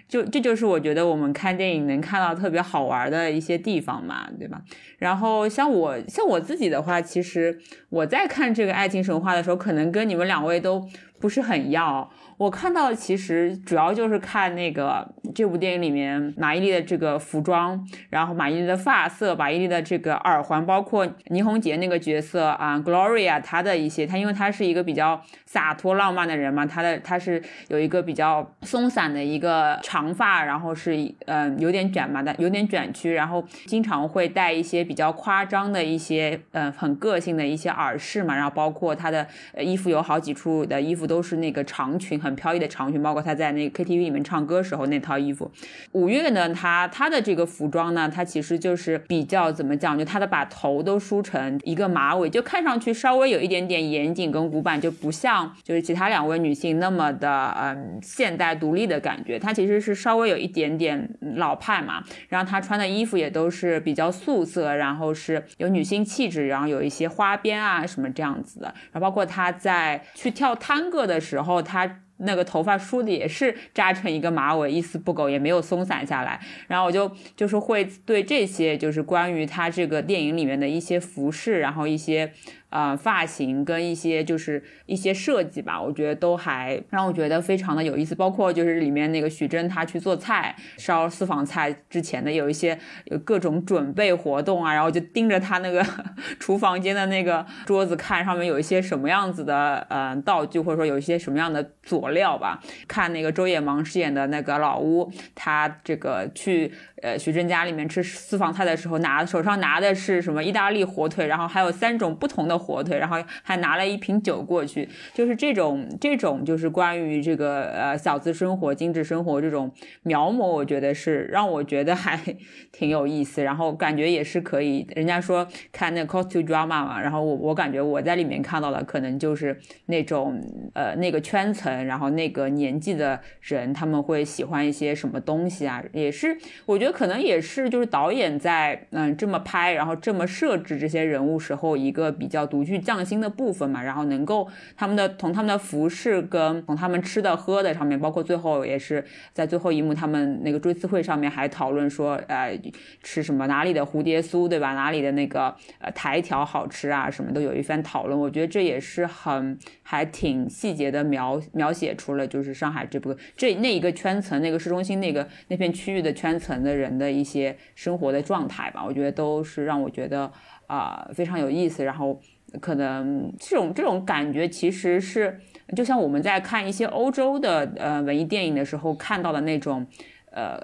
就这就是我觉得我们看电影能看到特别好玩的一些地方嘛，对吧？然后像我像我自己的话，其实我在看这个爱情神话的时候，可能跟你们两位都不是很要。我看到的其实主要就是看那个这部电影里面马伊琍的这个服装，然后马伊琍的发色，马伊琍的这个耳环，包括倪虹洁那个角色啊，Gloria 她的一些，她因为她是一个比较洒脱浪漫的人嘛，她的她是有一个比较松散的一个长发，然后是嗯有点卷嘛的，有点卷曲，然后经常会戴一些比较夸张的一些嗯很个性的一些耳饰嘛，然后包括她的衣服有好几处的衣服都是那个长裙。很很飘逸的长裙，包括他在那 KTV 里面唱歌时候那套衣服。五月呢，他他的这个服装呢，他其实就是比较怎么讲，就他的把头都梳成一个马尾，就看上去稍微有一点点严谨跟古板，就不像就是其他两位女性那么的嗯现代独立的感觉。她其实是稍微有一点点老派嘛，然后她穿的衣服也都是比较素色，然后是有女性气质，然后有一些花边啊什么这样子的。然后包括她在去跳探戈的时候，她。那个头发梳的也是扎成一个马尾，一丝不苟，也没有松散下来。然后我就就是会对这些，就是关于他这个电影里面的一些服饰，然后一些。呃，发型跟一些就是一些设计吧，我觉得都还让我觉得非常的有意思。包括就是里面那个徐峥他去做菜烧私房菜之前的有一些有各种准备活动啊，然后就盯着他那个 厨房间的那个桌子看，上面有一些什么样子的呃道具，或者说有一些什么样的佐料吧。看那个周野芒饰演的那个老屋，他这个去。呃，徐峥家里面吃私房菜的时候，拿手上拿的是什么意大利火腿，然后还有三种不同的火腿，然后还拿了一瓶酒过去，就是这种这种就是关于这个呃小资生活、精致生活这种描摹，我觉得是让我觉得还 挺有意思，然后感觉也是可以。人家说看那 costume drama 嘛，然后我我感觉我在里面看到的可能就是那种呃那个圈层，然后那个年纪的人他们会喜欢一些什么东西啊，也是我觉得。可能也是，就是导演在嗯这么拍，然后这么设置这些人物时候，一个比较独具匠心的部分嘛。然后能够他们的从他们的服饰跟从他们吃的喝的上面，包括最后也是在最后一幕，他们那个追思会上面还讨论说，呃，吃什么哪里的蝴蝶酥，对吧？哪里的那个呃台条好吃啊，什么都有一番讨论。我觉得这也是很还挺细节的描描写出了就是上海这部这那一个圈层，那个市中心那个那片区域的圈层的。人的一些生活的状态吧，我觉得都是让我觉得啊非常有意思。然后可能这种这种感觉其实是就像我们在看一些欧洲的呃文艺电影的时候看到的那种。呃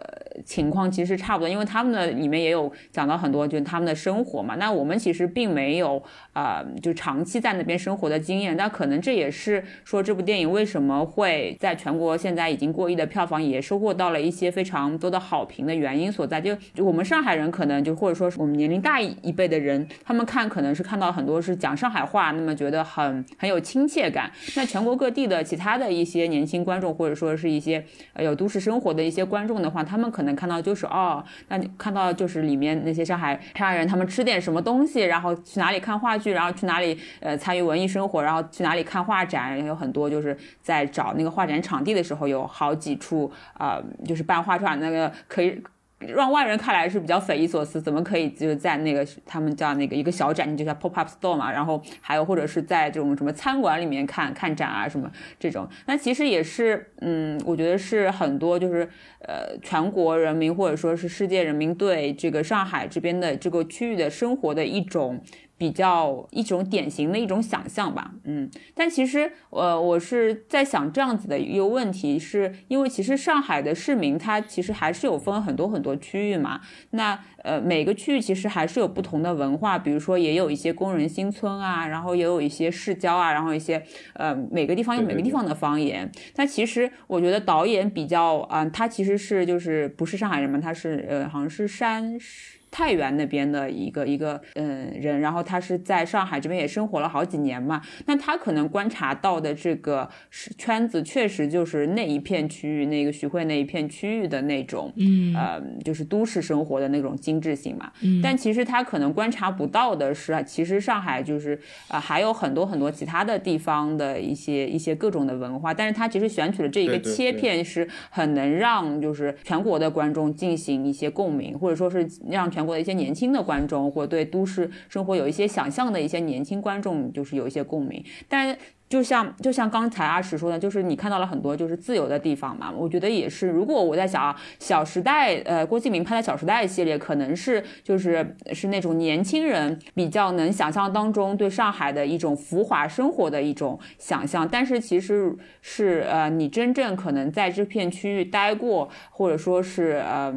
情况其实差不多，因为他们的里面也有讲到很多就是他们的生活嘛。那我们其实并没有呃就长期在那边生活的经验，那可能这也是说这部电影为什么会在全国现在已经过亿的票房，也收获到了一些非常多的好评的原因所在。就就我们上海人可能就或者说是我们年龄大一辈的人，他们看可能是看到很多是讲上海话，那么觉得很很有亲切感。那全国各地的其他的一些年轻观众，或者说是一些呃有都市生活的一些观众的话，他们可能看到就是哦，那你看到就是里面那些上海上海人他们吃点什么东西，然后去哪里看话剧，然后去哪里呃参与文艺生活，然后去哪里看画展，有很多就是在找那个画展场地的时候，有好几处啊、就是办画展那个可以。让外人看来是比较匪夷所思，怎么可以就是在那个他们叫那个一个小展，你就叫 pop up store 嘛，然后还有或者是在这种什么餐馆里面看看展啊什么这种，那其实也是，嗯，我觉得是很多就是呃全国人民或者说是世界人民对这个上海这边的这个区域的生活的一种。比较一种典型的一种想象吧，嗯，但其实，呃，我是在想这样子的一个问题，是因为其实上海的市民他其实还是有分很多很多区域嘛，那呃每个区域其实还是有不同的文化，比如说也有一些工人新村啊，然后也有一些市郊啊，然后一些呃每个地方有每个地方的方言，但其实我觉得导演比较啊、他其实是就是不是上海人嘛，他是呃好像是山。太原那边的一个一个嗯人，然后他是在上海这边也生活了好几年嘛，那他可能观察到的这个是圈子，确实就是那一片区域，那个徐汇那一片区域的那种，嗯，呃，就是都市生活的那种精致性嘛。嗯，但其实他可能观察不到的是，其实上海就是啊、呃还有很多很多其他的地方的一些一些各种的文化，但是他其实选取了这一个切片，是很能让就是全国的观众进行一些共鸣，或者说是让全国的一些年轻的观众，或对都市生活有一些想象的一些年轻观众，就是有一些共鸣。但就像就像刚才阿史说的，就是你看到了很多就是自由的地方嘛，我觉得也是。如果我在想啊，《小时代》呃，郭敬明拍的《小时代》系列，可能是就是是那种年轻人比较能想象当中对上海的一种浮华生活的一种想象，但是其实是呃，你真正可能在这片区域待过，或者说是呃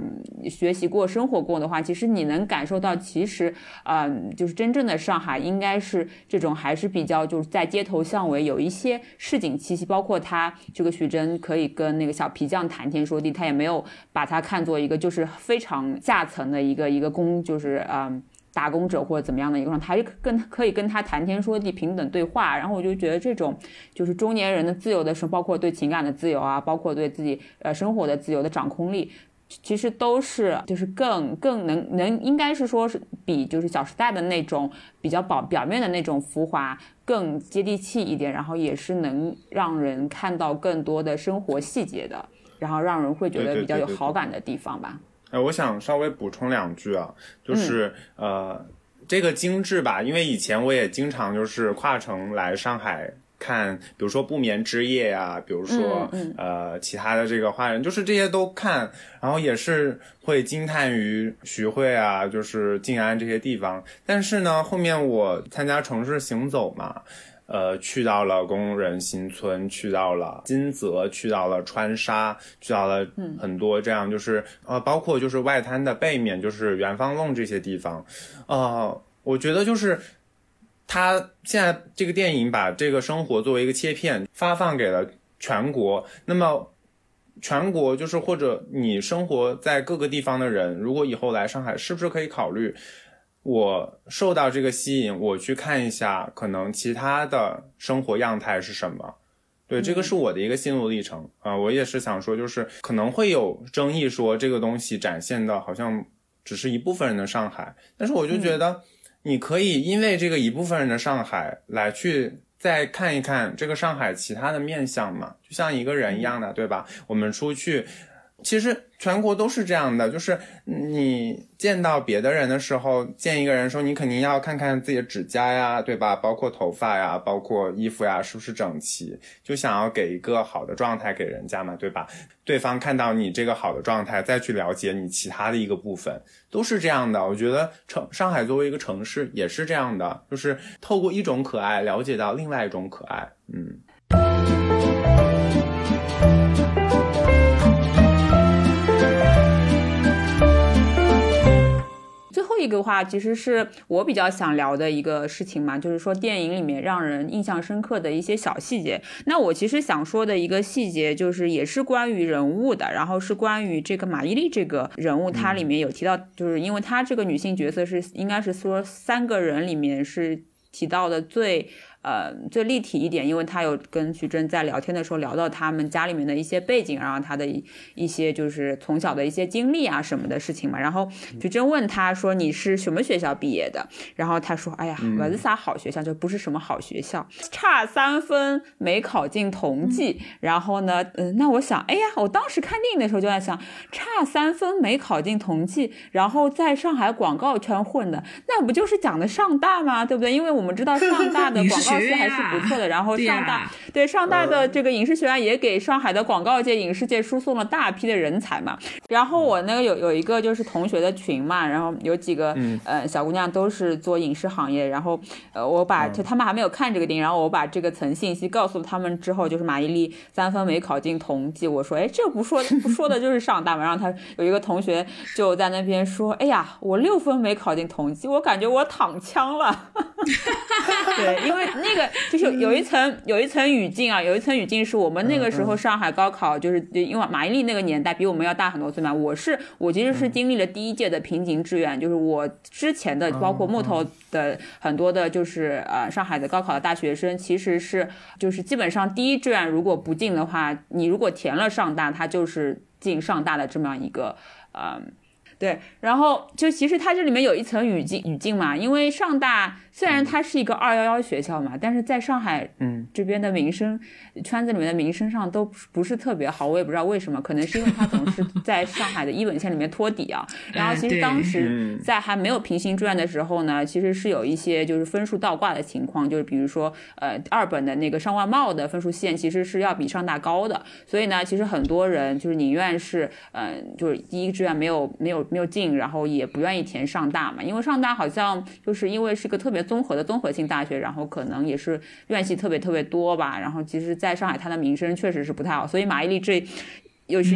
学习过、生活过的话，其实你能感受到，其实嗯、就是真正的上海应该是这种还是比较就是在街头巷尾有一些市井气息，包括他这个徐峥可以跟那个小皮匠谈天说地，他也没有把他看作一个就是非常下层的一个一个工，就是嗯。打工者或者怎么样的一个状态，还是跟可以跟他谈天说地、平等对话。然后我就觉得这种就是中年人的自由的生，包括对情感的自由啊，包括对自己呃生活的自由的掌控力，其实都是就是更更能能应该是说是比就是《小时代》的那种比较表表面的那种浮华更接地气一点，然后也是能让人看到更多的生活细节的，然后让人会觉得比较有好感的地方吧。呃，我想稍微补充两句啊，就是、呃，这个精致吧，因为以前我也经常就是跨城来上海看，比如说不眠之夜呀、比如说、嗯呃其他的这个花人，就是这些都看，然后也是会惊叹于徐汇啊，就是静安这些地方。但是呢，后面我参加城市行走嘛。呃，去到了工人新村，去到了金泽，去到了川沙，去到了很多这样，就是呃，包括就是外滩的背面，就是元芳弄这些地方，呃，我觉得就是他现在这个电影把这个生活作为一个切片发放给了全国，那么全国就是或者你生活在各个地方的人，如果以后来上海，是不是可以考虑？我受到这个吸引，我去看一下，可能其他的生活样态是什么。对，这个是我的一个心路历程啊、我也是想说，就是可能会有争议，说这个东西展现的好像只是一部分人的上海，但是我就觉得，你可以因为这个一部分人的上海来去再看一看这个上海其他的面相嘛，就像一个人一样的，对吧？我们出去。其实全国都是这样的，就是你见到别的人的时候，见一个人的时候，你肯定要看看自己的指甲呀，对吧？包括头发呀，包括衣服呀，是不是整齐？就想要给一个好的状态给人家嘛，对吧？对方看到你这个好的状态，再去了解你其他的一个部分，都是这样的。我觉得城上海作为一个城市也是这样的，就是透过一种可爱了解到另外一种可爱，嗯。一个话，其实是我比较想聊的一个事情嘛，就是说电影里面让人印象深刻的一些小细节。那我其实想说的一个细节，就是也是关于人物的，然后是关于这个马伊琍这个人物，它里面有提到，就是因为她这个女性角色是应该是说三个人里面是提到的最。呃，最立体一点，因为他有跟徐峥在聊天的时候聊到他们家里面的一些背景，然后他的一些就是从小的一些经历啊什么的事情嘛。然后徐峥问他说：“你是什么学校毕业的？”然后他说：“哎呀，不是啥好学校，就不是什么好学校，差三分没考进同济。”然后呢，嗯，那我想，哎呀，我当时看电影的时候就在想，差三分没考进同济，然后在上海广告圈混的，那不就是讲的上大吗？对不对？因为我们知道上大的广告。还是不错的，然后上大对上大的这个影视学院也给上海的广告界、影视界输送了大批的人才嘛。然后我那个有有一个就是同学的群嘛，然后有几个呃小姑娘都是做影视行业，然后呃我把就他们还没有看这个电影，然后我把这个层信息告诉他们之后，就是马伊琍三分没考进同济，我说哎这不说不说的就是上大嘛。然后他有一个同学就在那边说，哎呀我六分没考进同济，我感觉我躺枪了。对，因为那个 就是有一层有一层语境啊，有一层语境是我们那个时候上海高考，就是因为马伊琍那个年代比我们要大很多岁嘛。我是我其实是经历了第一届的平行志愿，就是我之前的包括木头的很多的，就是呃上海的高考的大学生，其实是就是基本上第一志愿如果不进的话，你如果填了上大，它就是进上大的这么样一个呃。对，然后就其实它这里面有一层语境语境嘛，因为上大虽然它是一个二幺幺学校嘛，但是在上海嗯这边的名声圈子里面的名声上都不是特别好，我也不知道为什么，可能是因为它总是 在上海的一本线里面托底啊。然后其实当时在还没有平行志愿的时候呢，其实是有一些就是分数倒挂的情况，就是比如说呃二本的那个上外贸的分数线其实是要比上大高的，所以呢，其实很多人就是宁愿是嗯就是第一志愿没有没有。没有进，然后也不愿意填上大嘛，因为上大好像就是因为是个特别综合的综合性大学，然后可能也是院系特别特别多吧。然后其实，在上海它的名声确实是不太好，所以马伊琍这又是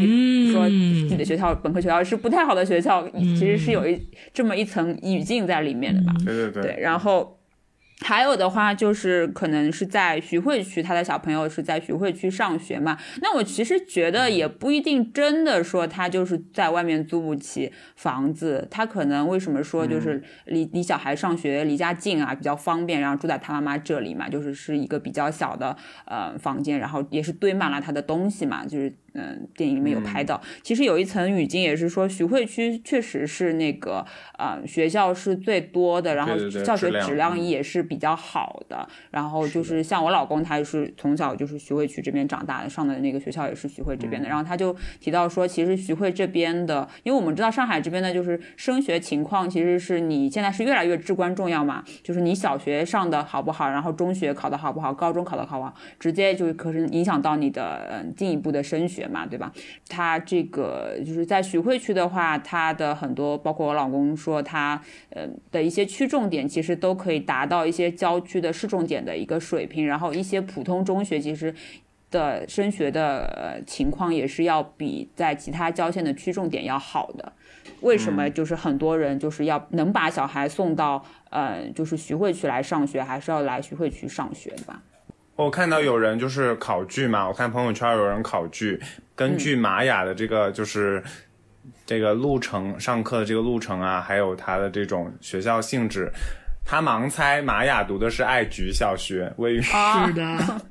说自己的学校本科学校是不太好的学校，其实是有一这么一层语境在里面的吧。对对对，然后。还有的话就是可能是在徐汇区，他的小朋友是在徐汇区上学嘛。那我其实觉得也不一定真的说他就是在外面租不起房子，他可能为什么说就是离离小孩上学离家近啊，比较方便，然后住在他妈妈这里嘛，就是是一个比较小的呃房间，然后也是堆满了他的东西嘛，就是。嗯，电影里面有拍到，其实有一层语境也是说，徐汇区确实是那个啊学校是最多的，然后教学质量也是比较好的。然后就是像我老公，他是从小就是徐汇区这边长大的，上的那个学校也是徐汇这边的。然后他就提到说，其实徐汇这边的，因为我们知道上海这边的就是升学情况，其实是你现在是越来越至关重要嘛，就是你小学上的好不好，然后中学考的好不好，高中考的好不好，直接就可是影响到你的嗯进一步的升学。嘛，对吧？他这个就是在徐汇区的话，他的很多，包括我老公说他，呃的一些区重点，其实都可以达到一些郊区的市重点的一个水平。然后一些普通中学，其实的升学的情况也是要比在其他郊县的区重点要好的。为什么？就是很多人就是要能把小孩送到，呃，就是徐汇区来上学，还是要来徐汇区上学的吧？我看到有人就是考据嘛，我看朋友圈有人考据，根据玛雅的这个就是这个路程上课的这个路程啊，还有他的这种学校性质，他盲猜玛雅读的是爱菊小学，位于是的，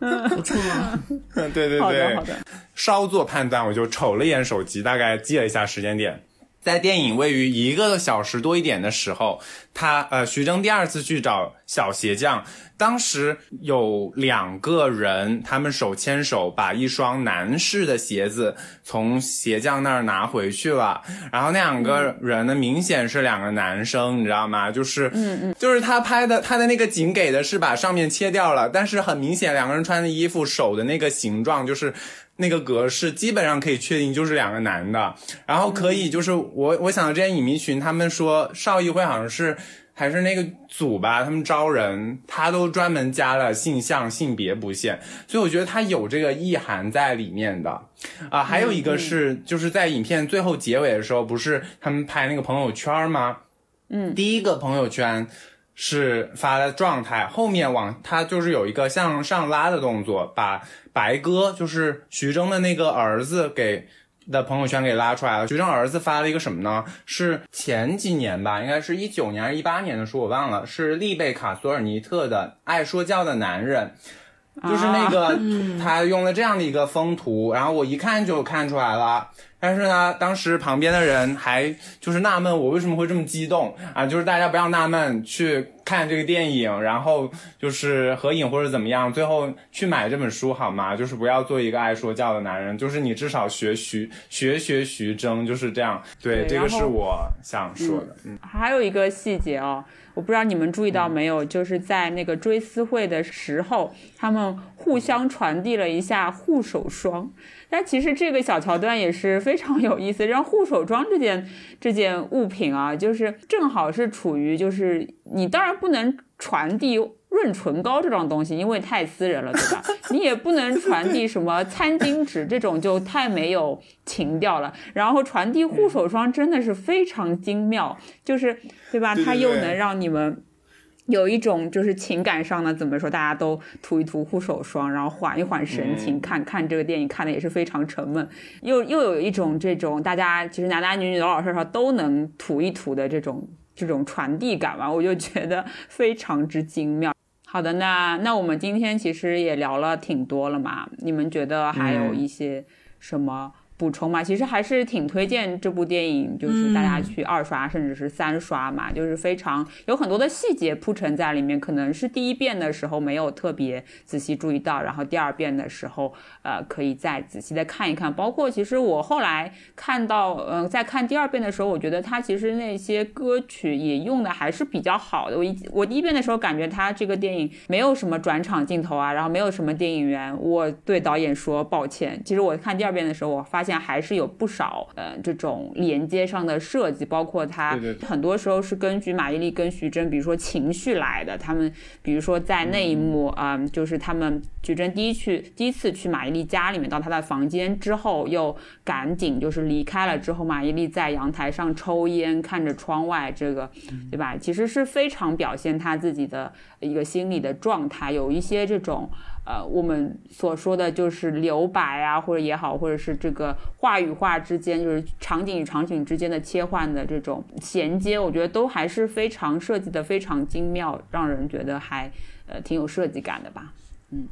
不错，对对对，好的好的，稍作判断，我就瞅了一眼手机，大概记了一下时间点。在电影位于一个小时多一点的时候，他呃，徐峥第二次去找小鞋匠，当时有两个人，他们手牵手把一双男士的鞋子从鞋匠那儿拿回去了。然后那两个人呢，明显是两个男生，你知道吗？就是，嗯嗯，就是他拍的，他的那个景给的是把上面切掉了，但是很明显两个人穿的衣服手的那个形状就是。那个格式基本上可以确定就是两个男的，然后可以就是我我想到之前影迷群他们说邵艺辉好像是还是那个组吧，他们招人他都专门加了性向性别不限，所以我觉得他有这个意涵在里面的啊。还有一个是就是在影片最后结尾的时候，不是他们拍那个朋友圈吗？嗯，第一个朋友圈是发的状态，后面往他就是有一个向上拉的动作，把白鸽就是徐峥的那个儿子给的朋友圈给拉出来了。徐峥儿子发了一个什么呢？是前几年吧，应该是一九年还是一八年的书，我忘了，是利贝卡索尔尼特的《爱说教的男人》。就是那个，他用了这样的一个风图，然后我一看就看出来了。但是呢，当时旁边的人还就是纳闷我为什么会这么激动啊？就是大家不要纳闷，去看这个电影，然后就是合影或者怎么样，最后去买这本书好吗？就是不要做一个爱说教的男人，就是你至少学徐学学徐峥，就是这样。对，对这个是我想说的。嗯，还有一个细节哦，我不知道你们注意到没有，就是在那个追思会的时候，他们互相传递了一下护手霜。但其实这个小桥段也是非常有意思，让护手霜这件这件物品啊，就是正好是处于就是你当然不能传递。润唇膏这种东西，因为太私人了，对吧？你也不能传递什么餐巾纸这种，就太没有情调了。然后传递护手霜真的是非常精妙，就是对吧？它又能让你们有一种就是情感上的怎么说，大家都涂一涂护手霜，然后缓一缓神情，嗯看看这个电影看的也是非常沉闷，又又有一种这种大家其实男男女女老老少少都能涂一涂的这种这种传递感吧，我就觉得非常之精妙。好的，那那我们今天其实也聊了挺多了嘛，你们觉得还有嗯一些什么补充嘛？其实还是挺推荐这部电影，就是大家去二刷甚至是三刷嘛，就是非常有很多的细节铺陈在里面，可能是第一遍的时候没有特别仔细注意到，然后第二遍的时候，呃，可以再仔细的看一看。包括其实我后来看到，嗯、在看第二遍的时候，我觉得他其实那些歌曲也用的还是比较好的。我一我第一遍的时候感觉他这个电影没有什么转场镜头啊，然后没有什么电影员，我对导演说抱歉。其实我看第二遍的时候，我发现还是有不少呃这种连接上的设计，包括它对对对很多时候是根据马伊琍跟徐峥，比如说情绪来的。他们比如说在那一幕啊、嗯就是他们徐峥第一去第一次去马伊琍家里面，到她的房间之后，又赶紧就是离开了之后，马伊琍在阳台上抽烟，看着窗外，这个对吧？其实是非常表现她自己的一个心理的状态，有一些这种。呃，我们所说的就是留白啊，或者也好，或者是这个话与话之间，就是场景与场景之间的切换的这种衔接，我觉得都还是非常设计的非常精妙，让人觉得还呃挺有设计感的吧。嗯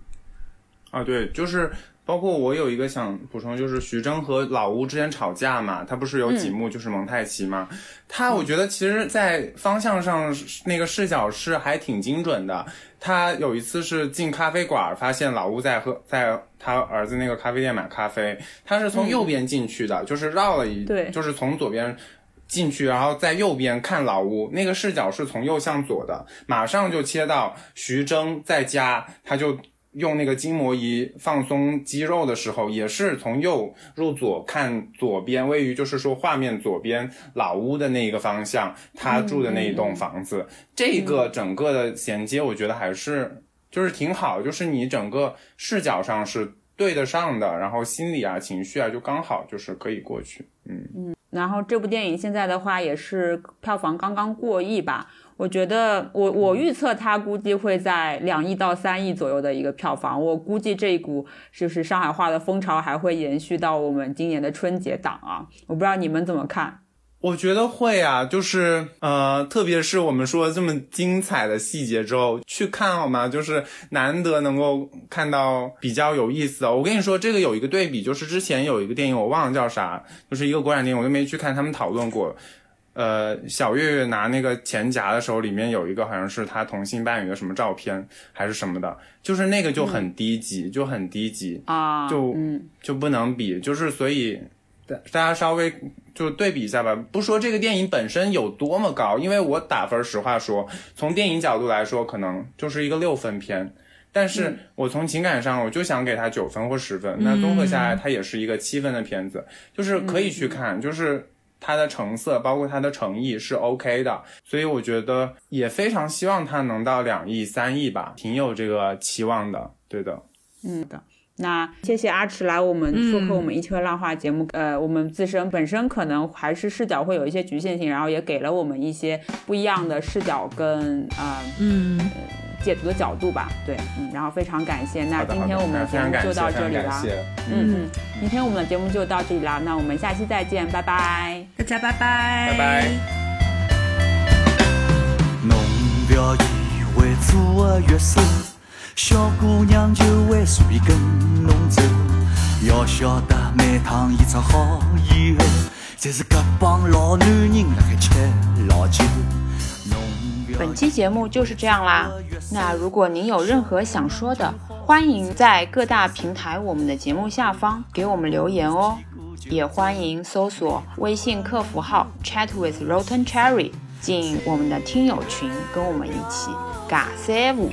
啊，对，就是包括我有一个想补充，就是徐峥和老吴之间吵架嘛，他不是有几幕就是蒙太奇嘛，他我觉得其实，在方向上那个视角是还挺精准的。他有一次是进咖啡馆，发现老吴在喝，在他儿子那个咖啡店买咖啡，他是从右边进去的，就是绕了一，对就是从左边。进去，然后在右边看老吴，那个视角是从右向左的，马上就切到徐峥在家，他就用那个筋膜仪放松肌肉的时候，也是从右入左看左边，位于就是说画面左边老屋的那一个方向，他住的那一栋房子，这个整个的衔接，我觉得还是就是挺好，就是你整个视角上是对得上的，然后心理啊、情绪啊，就刚好就是可以过去，嗯。嗯。然后这部电影现在的话也是票房刚刚过亿吧，我觉得我我预测它估计会在两亿到三亿左右的一个票房，我估计这一股就是上海话的风潮还会延续到我们今年的春节档啊，我不知道你们怎么看。我觉得会啊，就是呃，特别是我们说这么精彩的细节之后去看好吗？就是难得能够看到比较有意思的。我跟你说，这个有一个对比，就是之前有一个电影我忘了叫啥，就是一个国产电影，我都没去看，他们讨论过。呃，小岳岳拿那个钱夹的时候，里面有一个好像是他同性伴侣的什么照片还是什么的，就是那个就很低级，就很低级。啊，就嗯，就不能比，就是所以大大家稍微就对比一下吧。不说这个电影本身有多么高，因为我打分，实话说，从电影角度来说，可能就是一个六分片。但是我从情感上，我就想给他九分或十分。那综合下来，它也是一个七分的片子，就是可以去看，就是它的成色，包括它的诚意是 OK 的。所以我觉得也非常希望它能到两亿、三亿吧，挺有这个期望的。对的。嗯的。那谢谢阿池来我们做客我们一车浪话节目，呃，我们自身本身可能还是视角会有一些局限性，然后也给了我们一些不一样的视角跟呃嗯，解读的角度吧。对，嗯，然后非常感谢。那今天我们的节目就到这里了。嗯嗯，今天我们的节目就到这里了，那我们下期再见，拜拜。大家拜拜，拜拜。侬不要以为做个乐手，小姑娘就会随跟侬走。要晓得每趟演出好以后，侪是搿帮老男人辣海吃老酒。本期节目就是这样啦。那如果您有任何想说的，欢迎在各大平台我们的节目下方给我们留言哦。也欢迎搜索微信客服号 Chat with Rotten Cherry 进我们的听友群，跟我们一起尬三五。